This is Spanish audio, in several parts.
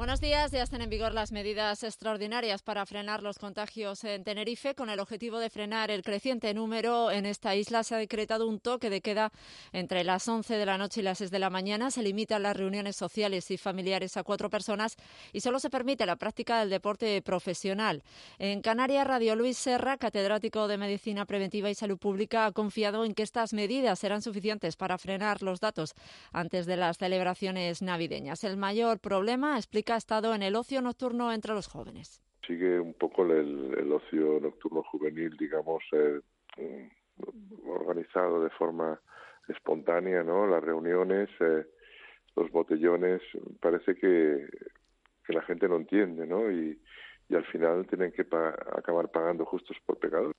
Buenos días. Ya están en vigor las medidas extraordinarias para frenar los contagios en Tenerife. Con el objetivo de frenar el creciente número en esta isla, se ha decretado un toque de queda entre las 11 de la noche y las 6 de la mañana. Se limitan las reuniones sociales y familiares a cuatro personas y solo se permite la práctica del deporte profesional. En Canarias, Radio Luis Serra, catedrático de Medicina Preventiva y Salud Pública, ha confiado en que estas medidas serán suficientes para frenar los datos antes de las celebraciones navideñas. El mayor problema, explica ha estado en el ocio nocturno entre los jóvenes. Sigue un poco el, ocio nocturno juvenil, digamos, eh, organizado de forma espontánea, ¿no? Las reuniones, eh, los botellones, parece que, que, la gente no entiende, ¿no? Y, y al final tienen que acabar pagando justos por pecadores.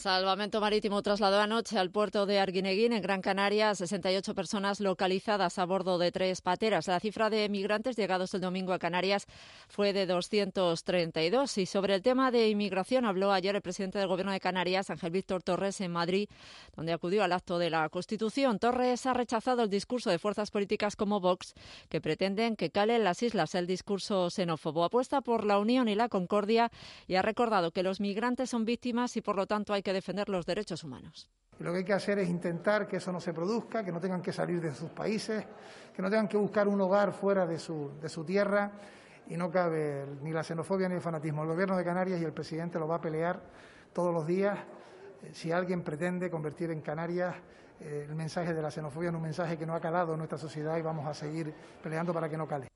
Salvamento Marítimo trasladó anoche al puerto de Arguineguín, en Gran Canaria, 68 personas localizadas a bordo de tres pateras. La cifra de migrantes llegados el domingo a Canarias fue de 232. Y sobre el tema de inmigración habló ayer el presidente del Gobierno de Canarias, Ángel Víctor Torres, en Madrid, donde acudió al acto de la Constitución. Torres ha rechazado el discurso de fuerzas políticas como Vox, que pretenden que cale en las islas el discurso xenófobo. Apuesta por la unión y la concordia y ha recordado que los migrantes son víctimas y, por lo tanto, hay que defender los derechos humanos. lo que hay que hacer es intentar que eso no se produzca, que no tengan que salir de sus países, que no tengan que buscar un hogar fuera de su, de su tierra y no cabe ni la xenofobia ni el fanatismo. El Gobierno de Canarias y el presidente lo va a pelear todos los días eh, si alguien pretende convertir en Canarias eh, el mensaje de la xenofobia en un mensaje que no ha calado en nuestra sociedad y vamos a seguir peleando para que no cale.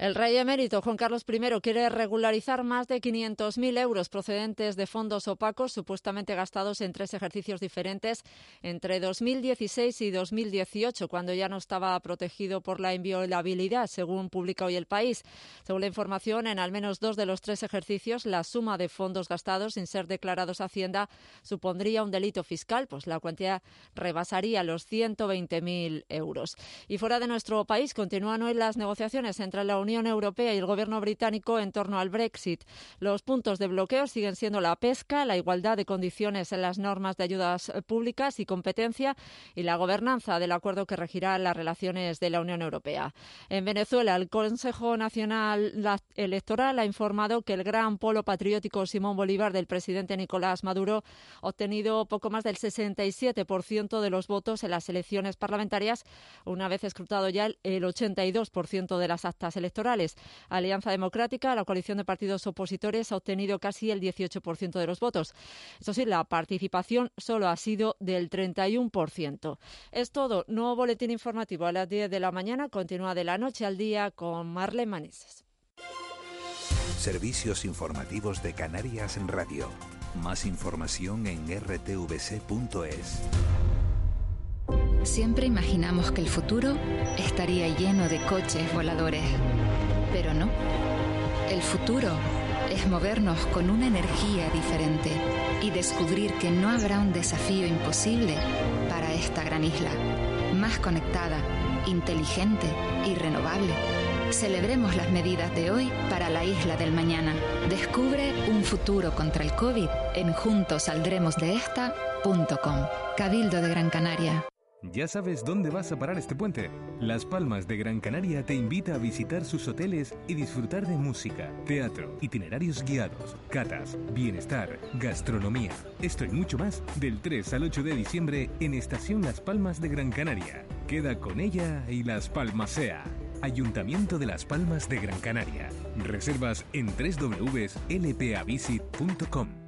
El rey emérito Juan Carlos I quiere regularizar más de 500.000 euros procedentes de fondos opacos supuestamente gastados en tres ejercicios diferentes entre 2016 y 2018, cuando ya no estaba protegido por la inviolabilidad, según publica hoy el país. Según la información, en al menos dos de los tres ejercicios, la suma de fondos gastados sin ser declarados a Hacienda supondría un delito fiscal, pues la cuantía rebasaría los 120.000 euros. Y fuera de nuestro país continúan hoy las negociaciones entre la Unión Unión Europea y el Gobierno británico en torno al Brexit. Los puntos de bloqueo siguen siendo la pesca, la igualdad de condiciones en las normas de ayudas públicas y competencia y la gobernanza del acuerdo que regirá las relaciones de la Unión Europea. En Venezuela, el Consejo Nacional Electoral ha informado que el gran polo patriótico Simón Bolívar del presidente Nicolás Maduro ha obtenido poco más del 67% de los votos en las elecciones parlamentarias, una vez escrutado ya el 82% de las actas electorales Alianza Democrática, la coalición de partidos opositores, ha obtenido casi el 18% de los votos. Eso sí, la participación solo ha sido del 31%. Es todo. Nuevo boletín informativo a las 10 de la mañana. Continúa de la noche al día con Marlene Maneses. Servicios informativos de Canarias en Radio. Más información en rtvc.es. Siempre imaginamos que el futuro estaría lleno de coches voladores, pero no. El futuro es movernos con una energía diferente y descubrir que no habrá un desafío imposible para esta gran isla, más conectada, inteligente y renovable. Celebremos las medidas de hoy para la isla del mañana. Descubre un futuro contra el COVID en juntosaldremosdeesta.com. Cabildo de Gran Canaria. ¿Ya sabes dónde vas a parar este puente? Las Palmas de Gran Canaria te invita a visitar sus hoteles y disfrutar de música, teatro, itinerarios guiados, catas, bienestar, gastronomía. Esto y mucho más del 3 al 8 de diciembre en Estación Las Palmas de Gran Canaria. Queda con ella y Las Palmas sea. Ayuntamiento de Las Palmas de Gran Canaria. Reservas en www.lpavisit.com.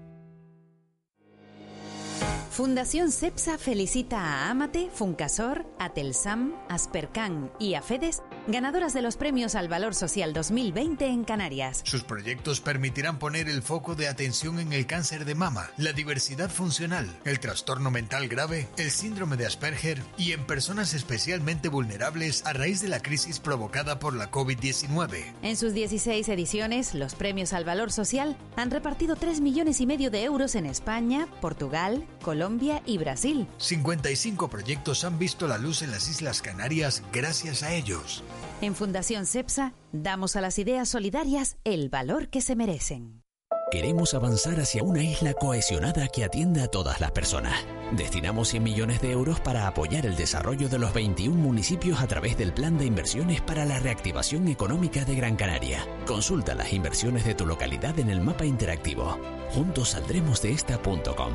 Fundación CEPSA felicita a Amate, Funcasor, Atelsam, Aspercan y a FEDES ganadoras de los premios al Valor Social 2020 en Canarias. Sus proyectos permitirán poner el foco de atención en el cáncer de mama, la diversidad funcional, el trastorno mental grave, el síndrome de Asperger y en personas especialmente vulnerables a raíz de la crisis provocada por la COVID-19. En sus 16 ediciones, los premios al Valor Social han repartido 3 millones y medio de euros en España, Portugal, Colombia y Brasil. 55 proyectos han visto la luz en las Islas Canarias gracias a ellos. En Fundación CEPSA damos a las ideas solidarias el valor que se merecen. Queremos avanzar hacia una isla cohesionada que atienda a todas las personas. Destinamos 100 millones de euros para apoyar el desarrollo de los 21 municipios a través del Plan de Inversiones para la Reactivación Económica de Gran Canaria. Consulta las inversiones de tu localidad en el mapa interactivo. Juntos saldremos de esta.com.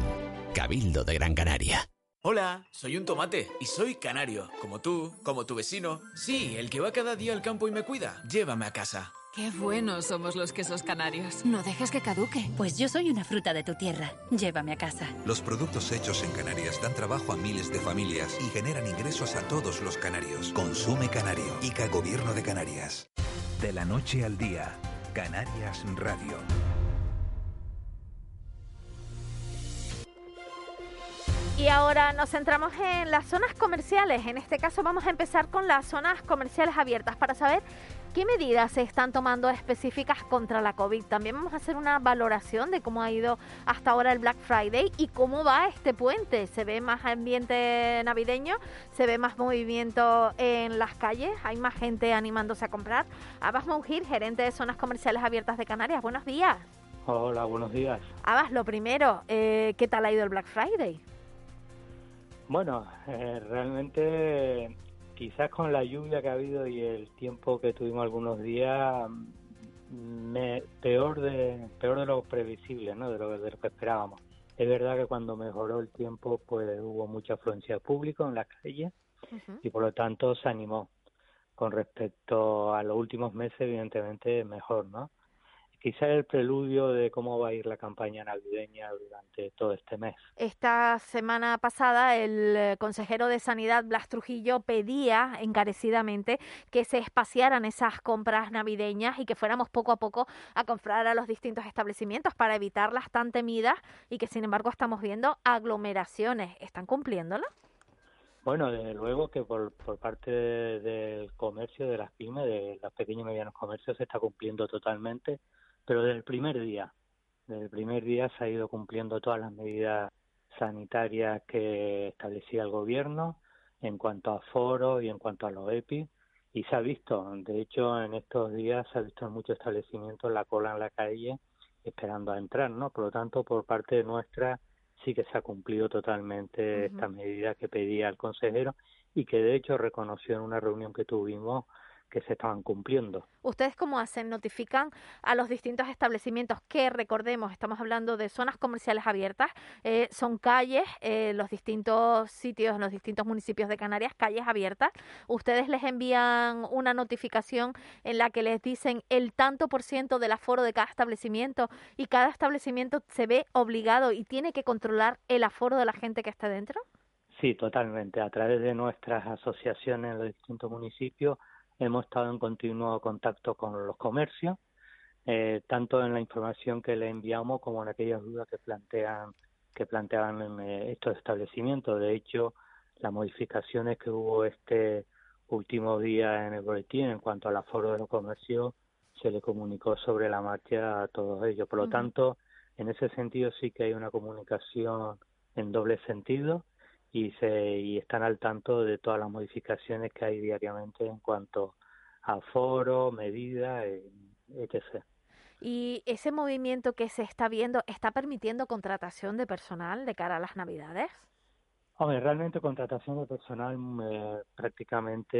Cabildo de Gran Canaria. Hola, soy un tomate y soy canario, como tú, como tu vecino. Sí, el que va cada día al campo y me cuida. Llévame a casa. Qué buenos somos los quesos canarios. No dejes que caduque. Pues yo soy una fruta de tu tierra. Llévame a casa. Los productos hechos en Canarias dan trabajo a miles de familias y generan ingresos a todos los canarios. Consume Canario. ICA Gobierno de Canarias. De la noche al día. Canarias Radio. Y ahora nos centramos en las zonas comerciales. En este caso vamos a empezar con las zonas comerciales abiertas para saber qué medidas se están tomando específicas contra la COVID. También vamos a hacer una valoración de cómo ha ido hasta ahora el Black Friday y cómo va este puente. ¿Se ve más ambiente navideño? ¿Se ve más movimiento en las calles? ¿Hay más gente animándose a comprar? Abbas Moujir, gerente de zonas comerciales abiertas de Canarias. Buenos días. Hola, buenos días. Abbas, lo primero, eh, ¿qué tal ha ido el Black Friday? Bueno, eh, realmente quizás con la lluvia que ha habido y el tiempo que tuvimos algunos días, mm, me, peor de peor de lo previsible, ¿no? De lo, de lo que esperábamos. Es verdad que cuando mejoró el tiempo, pues hubo mucha afluencia pública en las calles y por lo tanto se animó. Con respecto a los últimos meses, evidentemente mejor, ¿no? Quizá el preludio de cómo va a ir la campaña navideña durante todo este mes. Esta semana pasada el eh, consejero de Sanidad, Blas Trujillo, pedía encarecidamente que se espaciaran esas compras navideñas y que fuéramos poco a poco a comprar a los distintos establecimientos para evitar las tan temidas y que sin embargo estamos viendo aglomeraciones. ¿Están cumpliéndolo? Bueno, desde luego que por, por parte del comercio, de las pymes, de los pequeños y medianos comercios, se está cumpliendo totalmente pero desde el primer día, desde el primer día se ha ido cumpliendo todas las medidas sanitarias que establecía el gobierno en cuanto a foro y en cuanto a los EPI y se ha visto, de hecho en estos días se ha visto en muchos establecimientos la cola en la calle esperando a entrar, ¿no? Por lo tanto, por parte nuestra sí que se ha cumplido totalmente esta medida que pedía el consejero y que de hecho reconoció en una reunión que tuvimos que se estaban cumpliendo. ¿Ustedes cómo hacen? ¿Notifican a los distintos establecimientos que, recordemos, estamos hablando de zonas comerciales abiertas, eh, son calles, eh, los distintos sitios, en los distintos municipios de Canarias, calles abiertas? ¿Ustedes les envían una notificación en la que les dicen el tanto por ciento del aforo de cada establecimiento y cada establecimiento se ve obligado y tiene que controlar el aforo de la gente que está dentro? Sí, totalmente. A través de nuestras asociaciones en los distintos municipios hemos estado en continuo contacto con los comercios, eh, tanto en la información que le enviamos como en aquellas dudas que plantean que planteaban en eh, estos establecimientos. De hecho, las modificaciones que hubo este último día en el boletín en cuanto al aforo de los comercios se le comunicó sobre la marcha a todos ellos. Por lo tanto, en ese sentido sí que hay una comunicación en doble sentido y, se, y están al tanto de todas las modificaciones que hay diariamente en cuanto a foro, medidas, eh, etc. ¿Y ese movimiento que se está viendo está permitiendo contratación de personal de cara a las Navidades? Hombre, realmente contratación de personal eh, prácticamente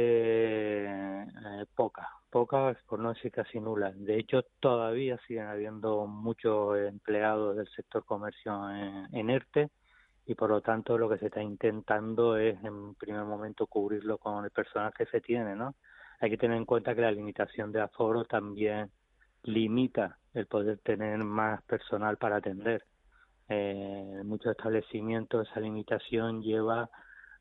eh, poca, poca por no decir casi nula. De hecho, todavía siguen habiendo muchos empleados del sector comercio en, en ERTE y por lo tanto lo que se está intentando es en primer momento cubrirlo con el personal que se tiene, ¿no? Hay que tener en cuenta que la limitación de aforo también limita el poder tener más personal para atender. Eh, en muchos establecimientos esa limitación lleva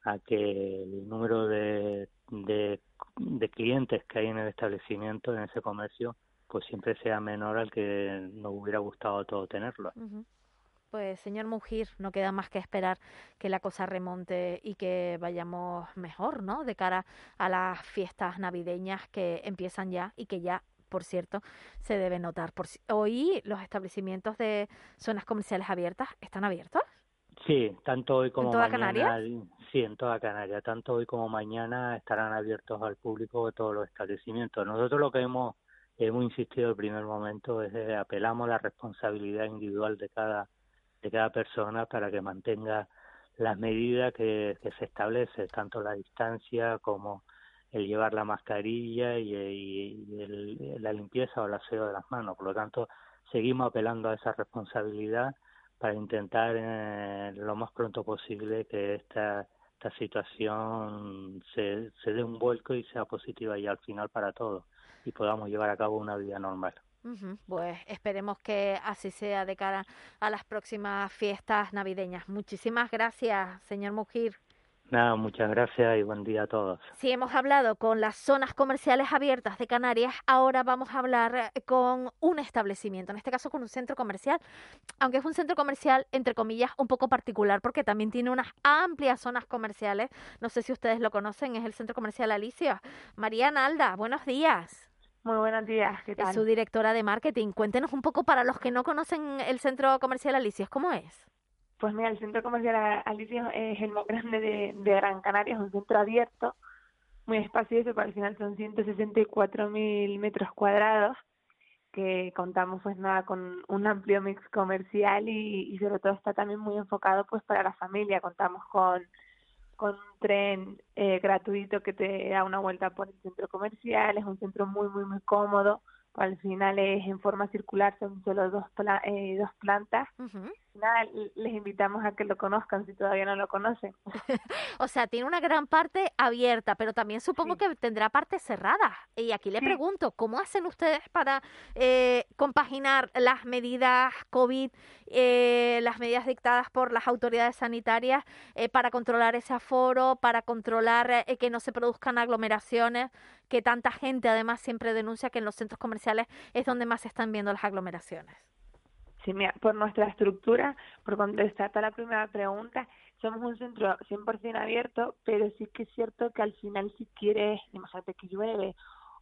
a que el número de, de clientes que hay en el establecimiento, en ese comercio, pues siempre sea menor al que nos hubiera gustado todo tenerlo. Pues señor Mujir, no queda más que esperar que la cosa remonte y que vayamos mejor, ¿no? De cara a las fiestas navideñas que empiezan ya y que ya, por cierto, se debe notar. Por hoy los establecimientos de zonas comerciales abiertas están abiertos. Sí, tanto hoy como ¿En toda mañana. Canarias? Sí, en toda Canarias. Tanto hoy como mañana estarán abiertos al público de todos los establecimientos. Nosotros lo que hemos hemos insistido el primer momento es que apelamos a la responsabilidad individual de cada de cada persona para que mantenga las medidas que, se establece, tanto la distancia como el llevar la mascarilla y, la limpieza o el aseo de las manos. Por lo tanto, seguimos apelando a esa responsabilidad para intentar eh, lo más pronto posible que esta, esta situación se, se dé un vuelco y sea positiva y al final para todos y podamos llevar a cabo una vida normal. Pues esperemos que así sea de cara a las próximas fiestas navideñas. Muchísimas gracias, señor Mujir. Nada, muchas gracias y buen día a todos. Si hemos hablado con las zonas comerciales abiertas de Canarias, ahora vamos a hablar eh, con un establecimiento, en este caso con un centro comercial, aunque es un centro comercial, entre comillas, un poco particular, porque también tiene unas amplias zonas comerciales. No sé si ustedes lo conocen, es el centro comercial Alicia. María Nalda, buenos días. Muy buenos días, ¿qué tal? Es su directora de marketing. Cuéntenos un poco para los que no conocen el centro comercial Alicios, ¿cómo es? Pues mira, el centro comercial Alicios es el más grande de, Gran Canaria, es un centro abierto, muy espacioso, pero al final son 164 mil metros cuadrados que contamos pues nada con un amplio mix comercial y, y sobre todo está también muy enfocado pues para la familia contamos con con un tren eh, gratuito que te da una vuelta por el centro comercial, es un centro muy, muy, muy cómodo, al final es en forma circular, son solo dos, eh, dos plantas. Nada, les invitamos a que lo conozcan si todavía no lo conocen. o sea, tiene una gran parte abierta, pero también supongo que tendrá parte cerrada. Y aquí le pregunto, ¿cómo hacen ustedes para eh, compaginar las medidas COVID, eh, las medidas dictadas por las autoridades sanitarias para controlar ese aforo, para controlar que no se produzcan aglomeraciones? que tanta gente además siempre denuncia que en los centros comerciales es donde más se están viendo las aglomeraciones. Sí, mira, por nuestra estructura, por contestar a la primera pregunta, somos un centro 100% abierto, pero sí que es cierto que al final si quieres, imagínate que llueve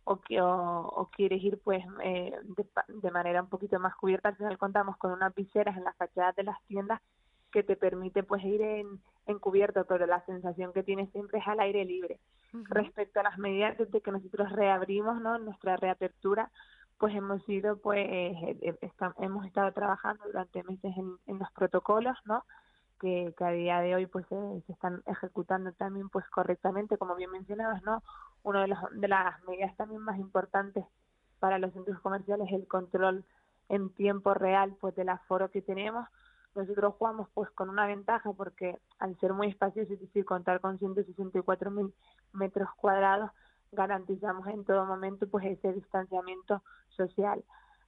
o que o, quieres ir pues eh, de, de, manera un poquito más cubierta, al final contamos con unas viseras en las fachadas de las tiendas que te permite pues ir en, encubierto, pero la sensación que tienes siempre es al aire libre. Respecto a las medidas desde que nosotros reabrimos, ¿no? Nuestra reapertura, pues hemos sido, pues, eh, eh, hemos estado trabajando durante meses en, los protocolos, ¿no? Que, a día de hoy, pues, se están ejecutando también, pues, correctamente, como bien mencionabas, ¿no? Una de, los, de las medidas también más importantes para los centros comerciales es el control en tiempo real, pues, del aforo que tenemos, nosotros jugamos pues con una ventaja porque al ser muy espacioso, es decir, contar con 164 mil metros cuadrados, garantizamos en todo momento pues ese distanciamiento social.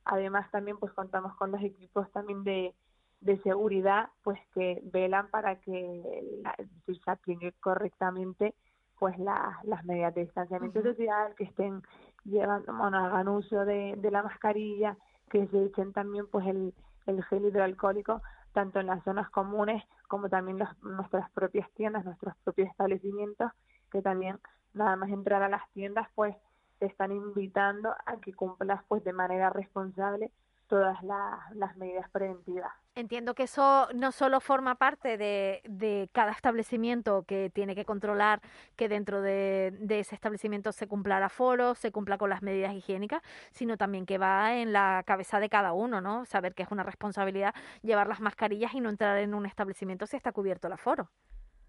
Además también pues contamos con los equipos también de, de seguridad pues que velan para que se aplique correctamente pues las medidas de distanciamiento social, que estén llevando, bueno, hagan uso de, de la mascarilla, que se echen también pues el, el gel hidroalcohólico tanto en las zonas comunes como también nuestras propias tiendas, nuestros propios establecimientos, que también nada más entrar a las tiendas, pues te están invitando a que cumplas pues de manera responsable todas las medidas preventivas. Entiendo que eso no solo forma parte de, de, cada establecimiento que tiene que controlar que dentro de, de, ese establecimiento se cumpla el aforo, se cumpla con las medidas higiénicas, sino también que va en la cabeza de cada uno, ¿no? Saber que es una responsabilidad llevar las mascarillas y no entrar en un establecimiento si está cubierto el aforo.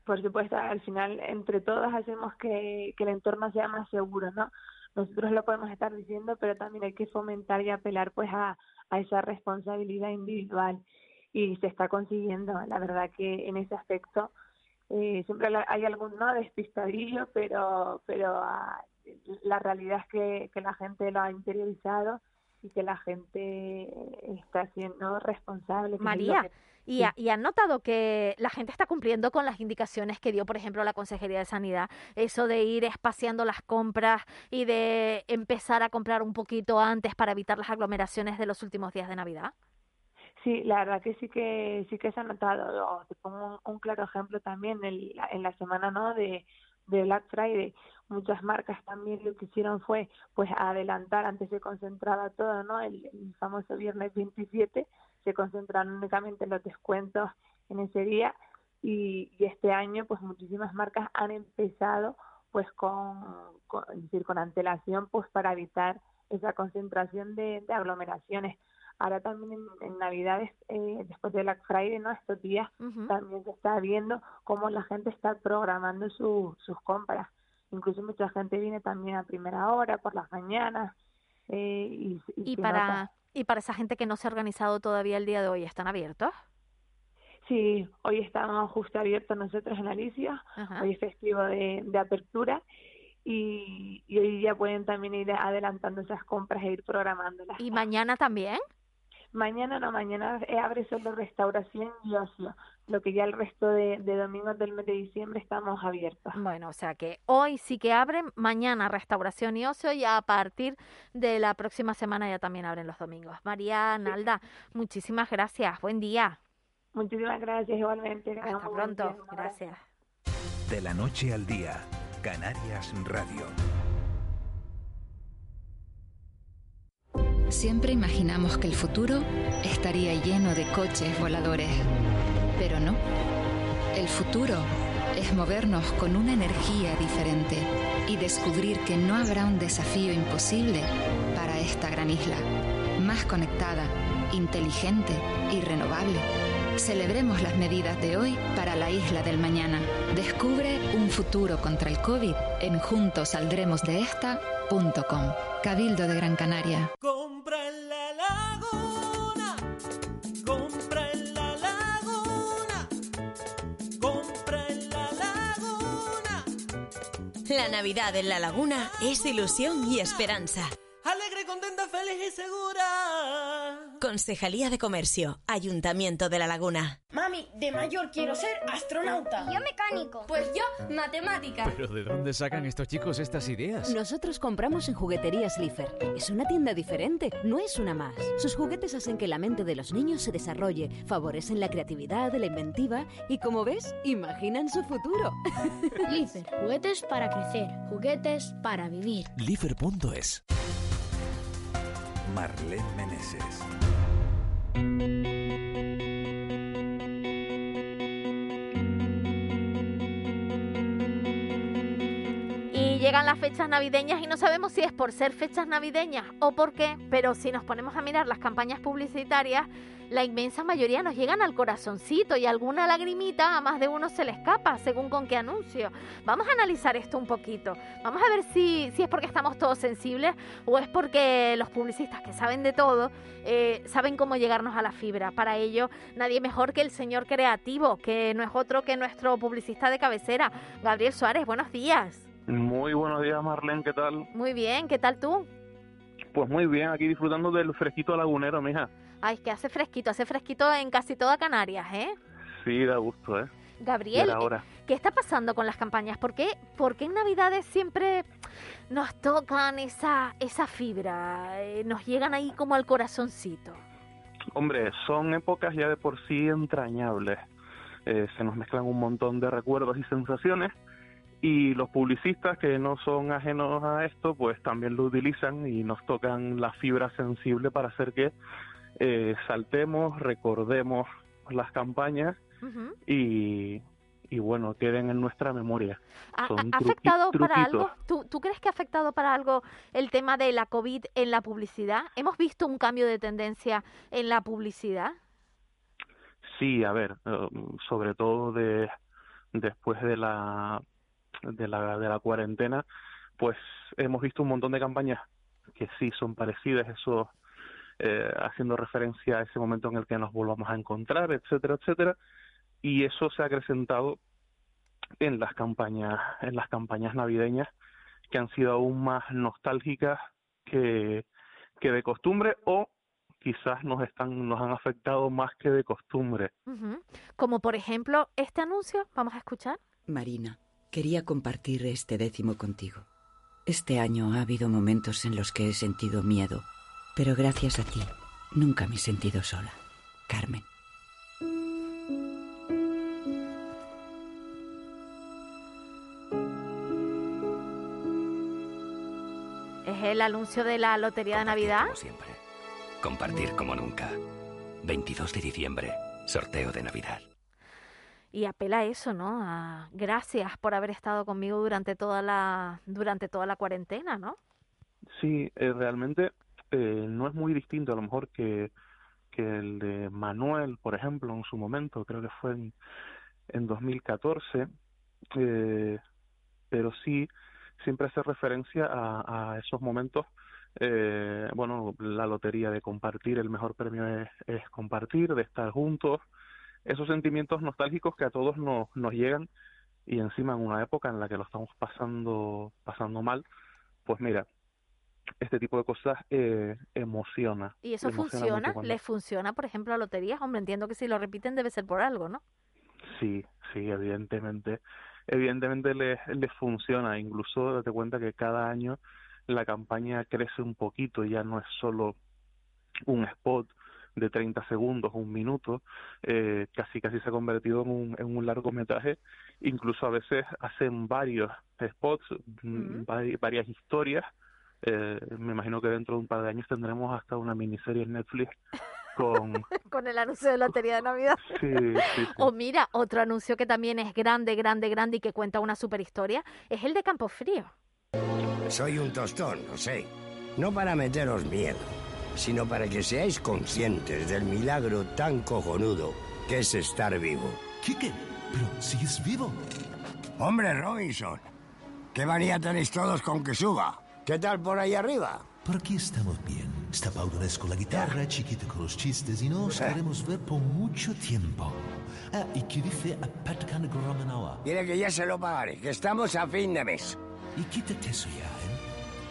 Por supuesto, al final entre todos hacemos que, que el entorno sea más seguro, ¿no? Nosotros lo podemos estar diciendo, pero también hay que fomentar y apelar pues a, a esa responsabilidad individual y se está consiguiendo. La verdad que en ese aspecto eh, siempre hay algún no despistadillo, pero pero ah, la realidad es que, que la gente lo ha interiorizado y que la gente está siendo responsable. María, Y, y han notado que la gente está cumpliendo con las indicaciones que dio, por ejemplo, la Consejería de Sanidad, eso de ir espaciando las compras y de empezar a comprar un poquito antes para evitar las aglomeraciones de los últimos días de Navidad. Sí, la verdad que sí que sí que se ha notado. Te pongo un, claro ejemplo también en la, en la semana no de, de Black Friday. Muchas marcas también lo que hicieron fue pues adelantar, antes se concentraba todo, ¿no? El, famoso viernes 27 se concentraron únicamente los descuentos en ese día y, y este año pues muchísimas marcas han empezado pues con, con, decir, con antelación pues para evitar esa concentración de, de aglomeraciones Ahora también en, Navidades, eh, después de Black Friday, ¿no? Estos días también se está viendo cómo la gente está programando sus compras. Incluso mucha gente viene también a primera hora, por las mañanas. Eh, y, y, para, y para esa gente que no se ha organizado todavía el día de hoy, ¿están abiertos? Sí, hoy estamos justo abiertos nosotros en Alicia, hoy es festivo de, de apertura y, y, hoy ya pueden también ir adelantando esas compras e ir programándolas. ¿Y mañana también? Mañana no, mañana abre solo restauración y ocio, lo que ya el resto de, domingos del mes de diciembre estamos abiertos. Bueno, o sea que hoy sí que abren, mañana restauración y ocio y a partir de la próxima semana ya también abren los domingos. María Nalda, muchísimas gracias, buen día. Muchísimas gracias igualmente. Hasta pronto, gracias. De la noche al día, Canarias Radio. Siempre imaginamos que el futuro estaría lleno de coches voladores, pero no. El futuro es movernos con una energía diferente y descubrir que no habrá un desafío imposible para esta gran isla, más conectada, inteligente y renovable. Celebremos las medidas de hoy para la isla del mañana. Descubre un futuro contra el COVID en juntosaldremosdeesta.com. Cabildo de Gran Canaria. La Navidad en la laguna es ilusión y esperanza. Alegre, contenta, feliz y segura. Concejalía de Comercio, Ayuntamiento de La Laguna. Mami, de mayor quiero ser astronauta. yo mecánico. Pues yo matemática. ¿Pero de dónde sacan estos chicos estas ideas? Nosotros compramos en Jugueterías Lifer. Es una tienda diferente, no es una más. Sus juguetes hacen que la mente de los niños se desarrolle, favorecen la creatividad, la inventiva y, como ves, imaginan su futuro. Lifer, juguetes para crecer, juguetes para vivir. Lifer.es Marlene Meneses. Llegan las fechas navideñas y no sabemos si es por ser fechas navideñas o por qué, pero si nos ponemos a mirar las campañas publicitarias, la inmensa mayoría nos llegan al corazoncito y alguna lagrimita a más de uno se le escapa, según con qué anuncio. Vamos a analizar esto un poquito. Vamos a ver si, si es porque estamos todos sensibles o es porque los publicistas que saben de todo eh, saben cómo llegarnos a la fibra. Para ello, nadie mejor que el señor creativo, que no es otro que nuestro publicista de cabecera, Gabriel Suárez. Buenos días. Muy buenos días, Marlene, ¿qué tal? Muy bien, ¿qué tal tú? Pues muy bien, aquí disfrutando del fresquito lagunero, mija. Ay, es que hace fresquito, hace fresquito en casi toda Canarias, ¿eh? Sí, da gusto, ¿eh? Gabriel, ¿qué está pasando con las campañas? ¿Por qué, ¿Por qué en Navidades siempre nos tocan esa, esa fibra? Eh, nos llegan ahí como al corazoncito. Hombre, son épocas ya de por sí entrañables. Eh, se nos mezclan un montón de recuerdos y sensaciones y los publicistas que no son ajenos a esto pues también lo utilizan y nos tocan la fibra sensible para hacer que eh, saltemos, recordemos las campañas y, y bueno, queden en nuestra memoria. ¿Ha, afectado para algo? ¿Tú, ¿Tú crees que ha afectado para algo el tema de la COVID en la publicidad? ¿Hemos visto un cambio de tendencia en la publicidad? Sí, a ver, eh, sobre todo de después de la de la de la cuarentena, pues hemos visto un montón de campañas que sí son parecidas, eso eh, haciendo referencia a ese momento en el que nos volvamos a encontrar, etcétera, etcétera, y eso se ha acrecentado en las campañas, en las campañas navideñas que han sido aún más nostálgicas que, que de costumbre o quizás nos están nos han afectado más que de costumbre. Como por ejemplo este anuncio, vamos a escuchar. Marina, quería compartir este décimo contigo. Este año ha habido momentos en los que he sentido miedo, pero gracias a ti nunca me he sentido sola. Carmen. Es el anuncio de la Lotería de Navidad. Como siempre. Compartir como nunca. 22 de diciembre, sorteo de Navidad. Y apela a eso, ¿no? A gracias por haber estado conmigo durante toda la durante toda la cuarentena, ¿no? Sí, eh, realmente eh, no es muy distinto a lo mejor que, que el de Manuel, por ejemplo, en su momento, creo que fue en, en 2014, eh, pero sí siempre hace referencia a, a esos momentos eh, bueno, la lotería de compartir, el mejor premio es, es, compartir, de estar juntos, esos sentimientos nostálgicos que a todos nos, nos llegan y encima en una época en la que lo estamos pasando, pasando mal, pues mira, este tipo de cosas eh, emociona. ¿Y eso funciona? ¿Les funciona, por ejemplo, a loterías? Hombre, entiendo que si lo repiten debe ser por algo, ¿no? Sí, sí, evidentemente evidentemente les, les funciona. Incluso date cuenta que cada año la campaña crece un poquito, ya no es solo un spot de 30 segundos, un minuto, eh, casi casi se ha convertido en un, en un largometraje, incluso a veces hacen varios spots, mm, varias historias, eh, me imagino que dentro de un par de años tendremos hasta una miniserie en Netflix con... con el anuncio de Lotería de Navidad. Sí, sí, O mira, otro anuncio que también es grande, grande, grande y que cuenta una super historia, es el de Campo Frío. Soy un tostón, lo sé. No para meteros miedo, sino para que seáis conscientes del milagro tan cojonudo que es estar vivo. Quique, pero sigues vivo. Hombre, Robinson, ¿qué manía tenéis todos con que suba? ¿Qué tal por ahí arriba? Por aquí estamos bien. Está Pau con la guitarra, Chiquito con los chistes y nos queremos ver por mucho tiempo. Ah, ¿y qué dice a Pat Dile que ya se lo pagaré, que estamos a fin de mes. Y quítate eso ya.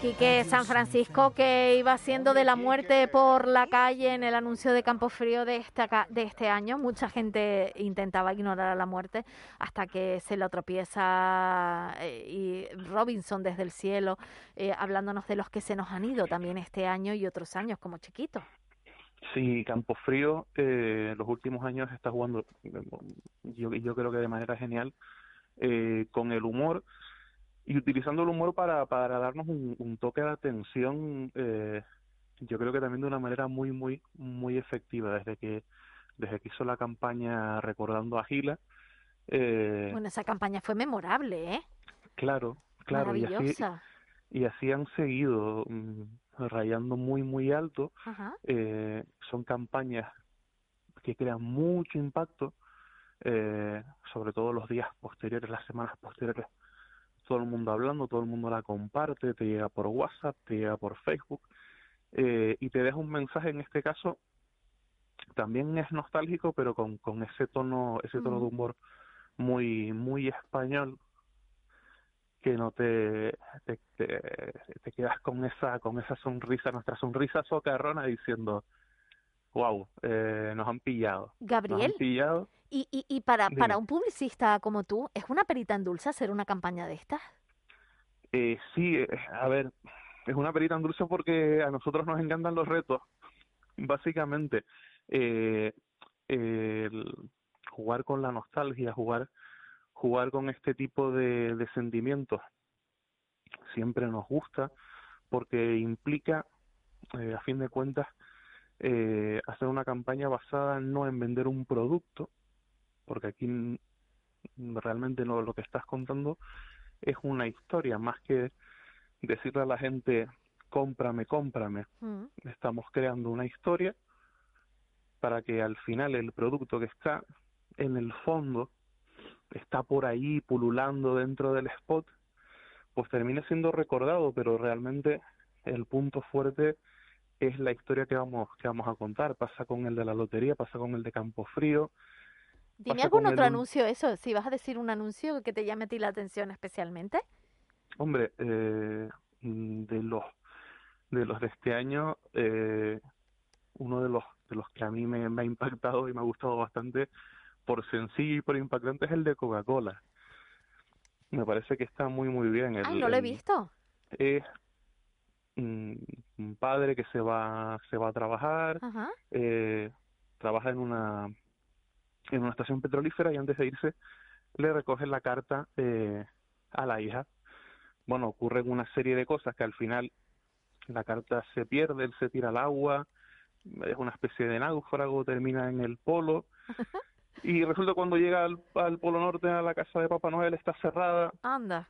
Quique San Francisco que iba haciendo de la muerte por la calle en el anuncio de Campo Frío de, esta, de este año. Mucha gente intentaba ignorar a la muerte hasta que se lo tropieza eh, y Robinson desde el cielo eh, hablándonos de los que se nos han ido también este año y otros años como chiquito. Sí, Campo Frío eh, los últimos años está jugando, yo, yo creo que de manera genial, eh, con el humor y utilizando el humor para, para darnos un, un toque de atención, eh, yo creo que también de una manera muy, muy, muy efectiva, desde que, desde que hizo la campaña recordando a Gila. Eh, bueno, esa campaña fue memorable, ¿eh? Claro, claro. Y así, y así han seguido mm, rayando muy, muy alto. Eh, son campañas que crean mucho impacto, eh, sobre todo los días posteriores, las semanas posteriores todo el mundo hablando, todo el mundo la comparte, te llega por WhatsApp, te llega por Facebook eh, y te deja un mensaje en este caso también es nostálgico pero con, con ese tono ese tono de humor muy muy español que no te te, te, quedas con esa con esa sonrisa nuestra sonrisa socarrona diciendo wow eh, nos han pillado Gabriel nos han pillado y, y, y para, para un publicista como tú, ¿es una perita en dulce hacer una campaña de estas? Eh, sí, eh, a ver, es una perita en dulce porque a nosotros nos encantan los retos. Básicamente, eh, el jugar con la nostalgia, jugar, jugar con este tipo de, de sentimientos, siempre nos gusta porque implica, eh, a fin de cuentas, eh, hacer una campaña basada no en vender un producto, porque aquí realmente lo, lo que estás contando es una historia, más que decirle a la gente, cómprame, cómprame. Mm. Estamos creando una historia para que al final el producto que está en el fondo, está por ahí pululando dentro del spot, pues termine siendo recordado, pero realmente el punto fuerte es la historia que vamos que vamos a contar. Pasa con el de la lotería, pasa con el de Campo Frío, Dime algún otro anuncio, eso, si vas a decir un anuncio que te llame a ti la atención especialmente. Hombre, eh, de los de los de este año, eh, uno de los de los que a mí me, ha impactado y me ha gustado bastante por sencillo y por impactante es el de Coca-Cola. Me parece que está muy muy bien. El, Ay, no lo he visto. Es un padre que se va se va a trabajar, eh, trabaja en una en una estación petrolífera y antes de irse le recoge la carta eh, a la hija. Bueno, ocurren una serie de cosas que al final la carta se pierde, él se tira al agua, es una especie de náufrago, termina en el polo. y resulta cuando llega al, Polo Norte, a la casa de Papá Noel, está cerrada. Anda.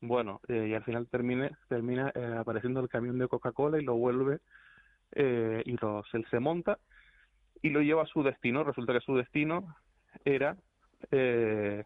Bueno, eh, y al final termina, termina eh, apareciendo el camión de Coca-Cola y lo vuelve eh, y los, él se monta y lo lleva a su destino. Resulta que su destino era eh,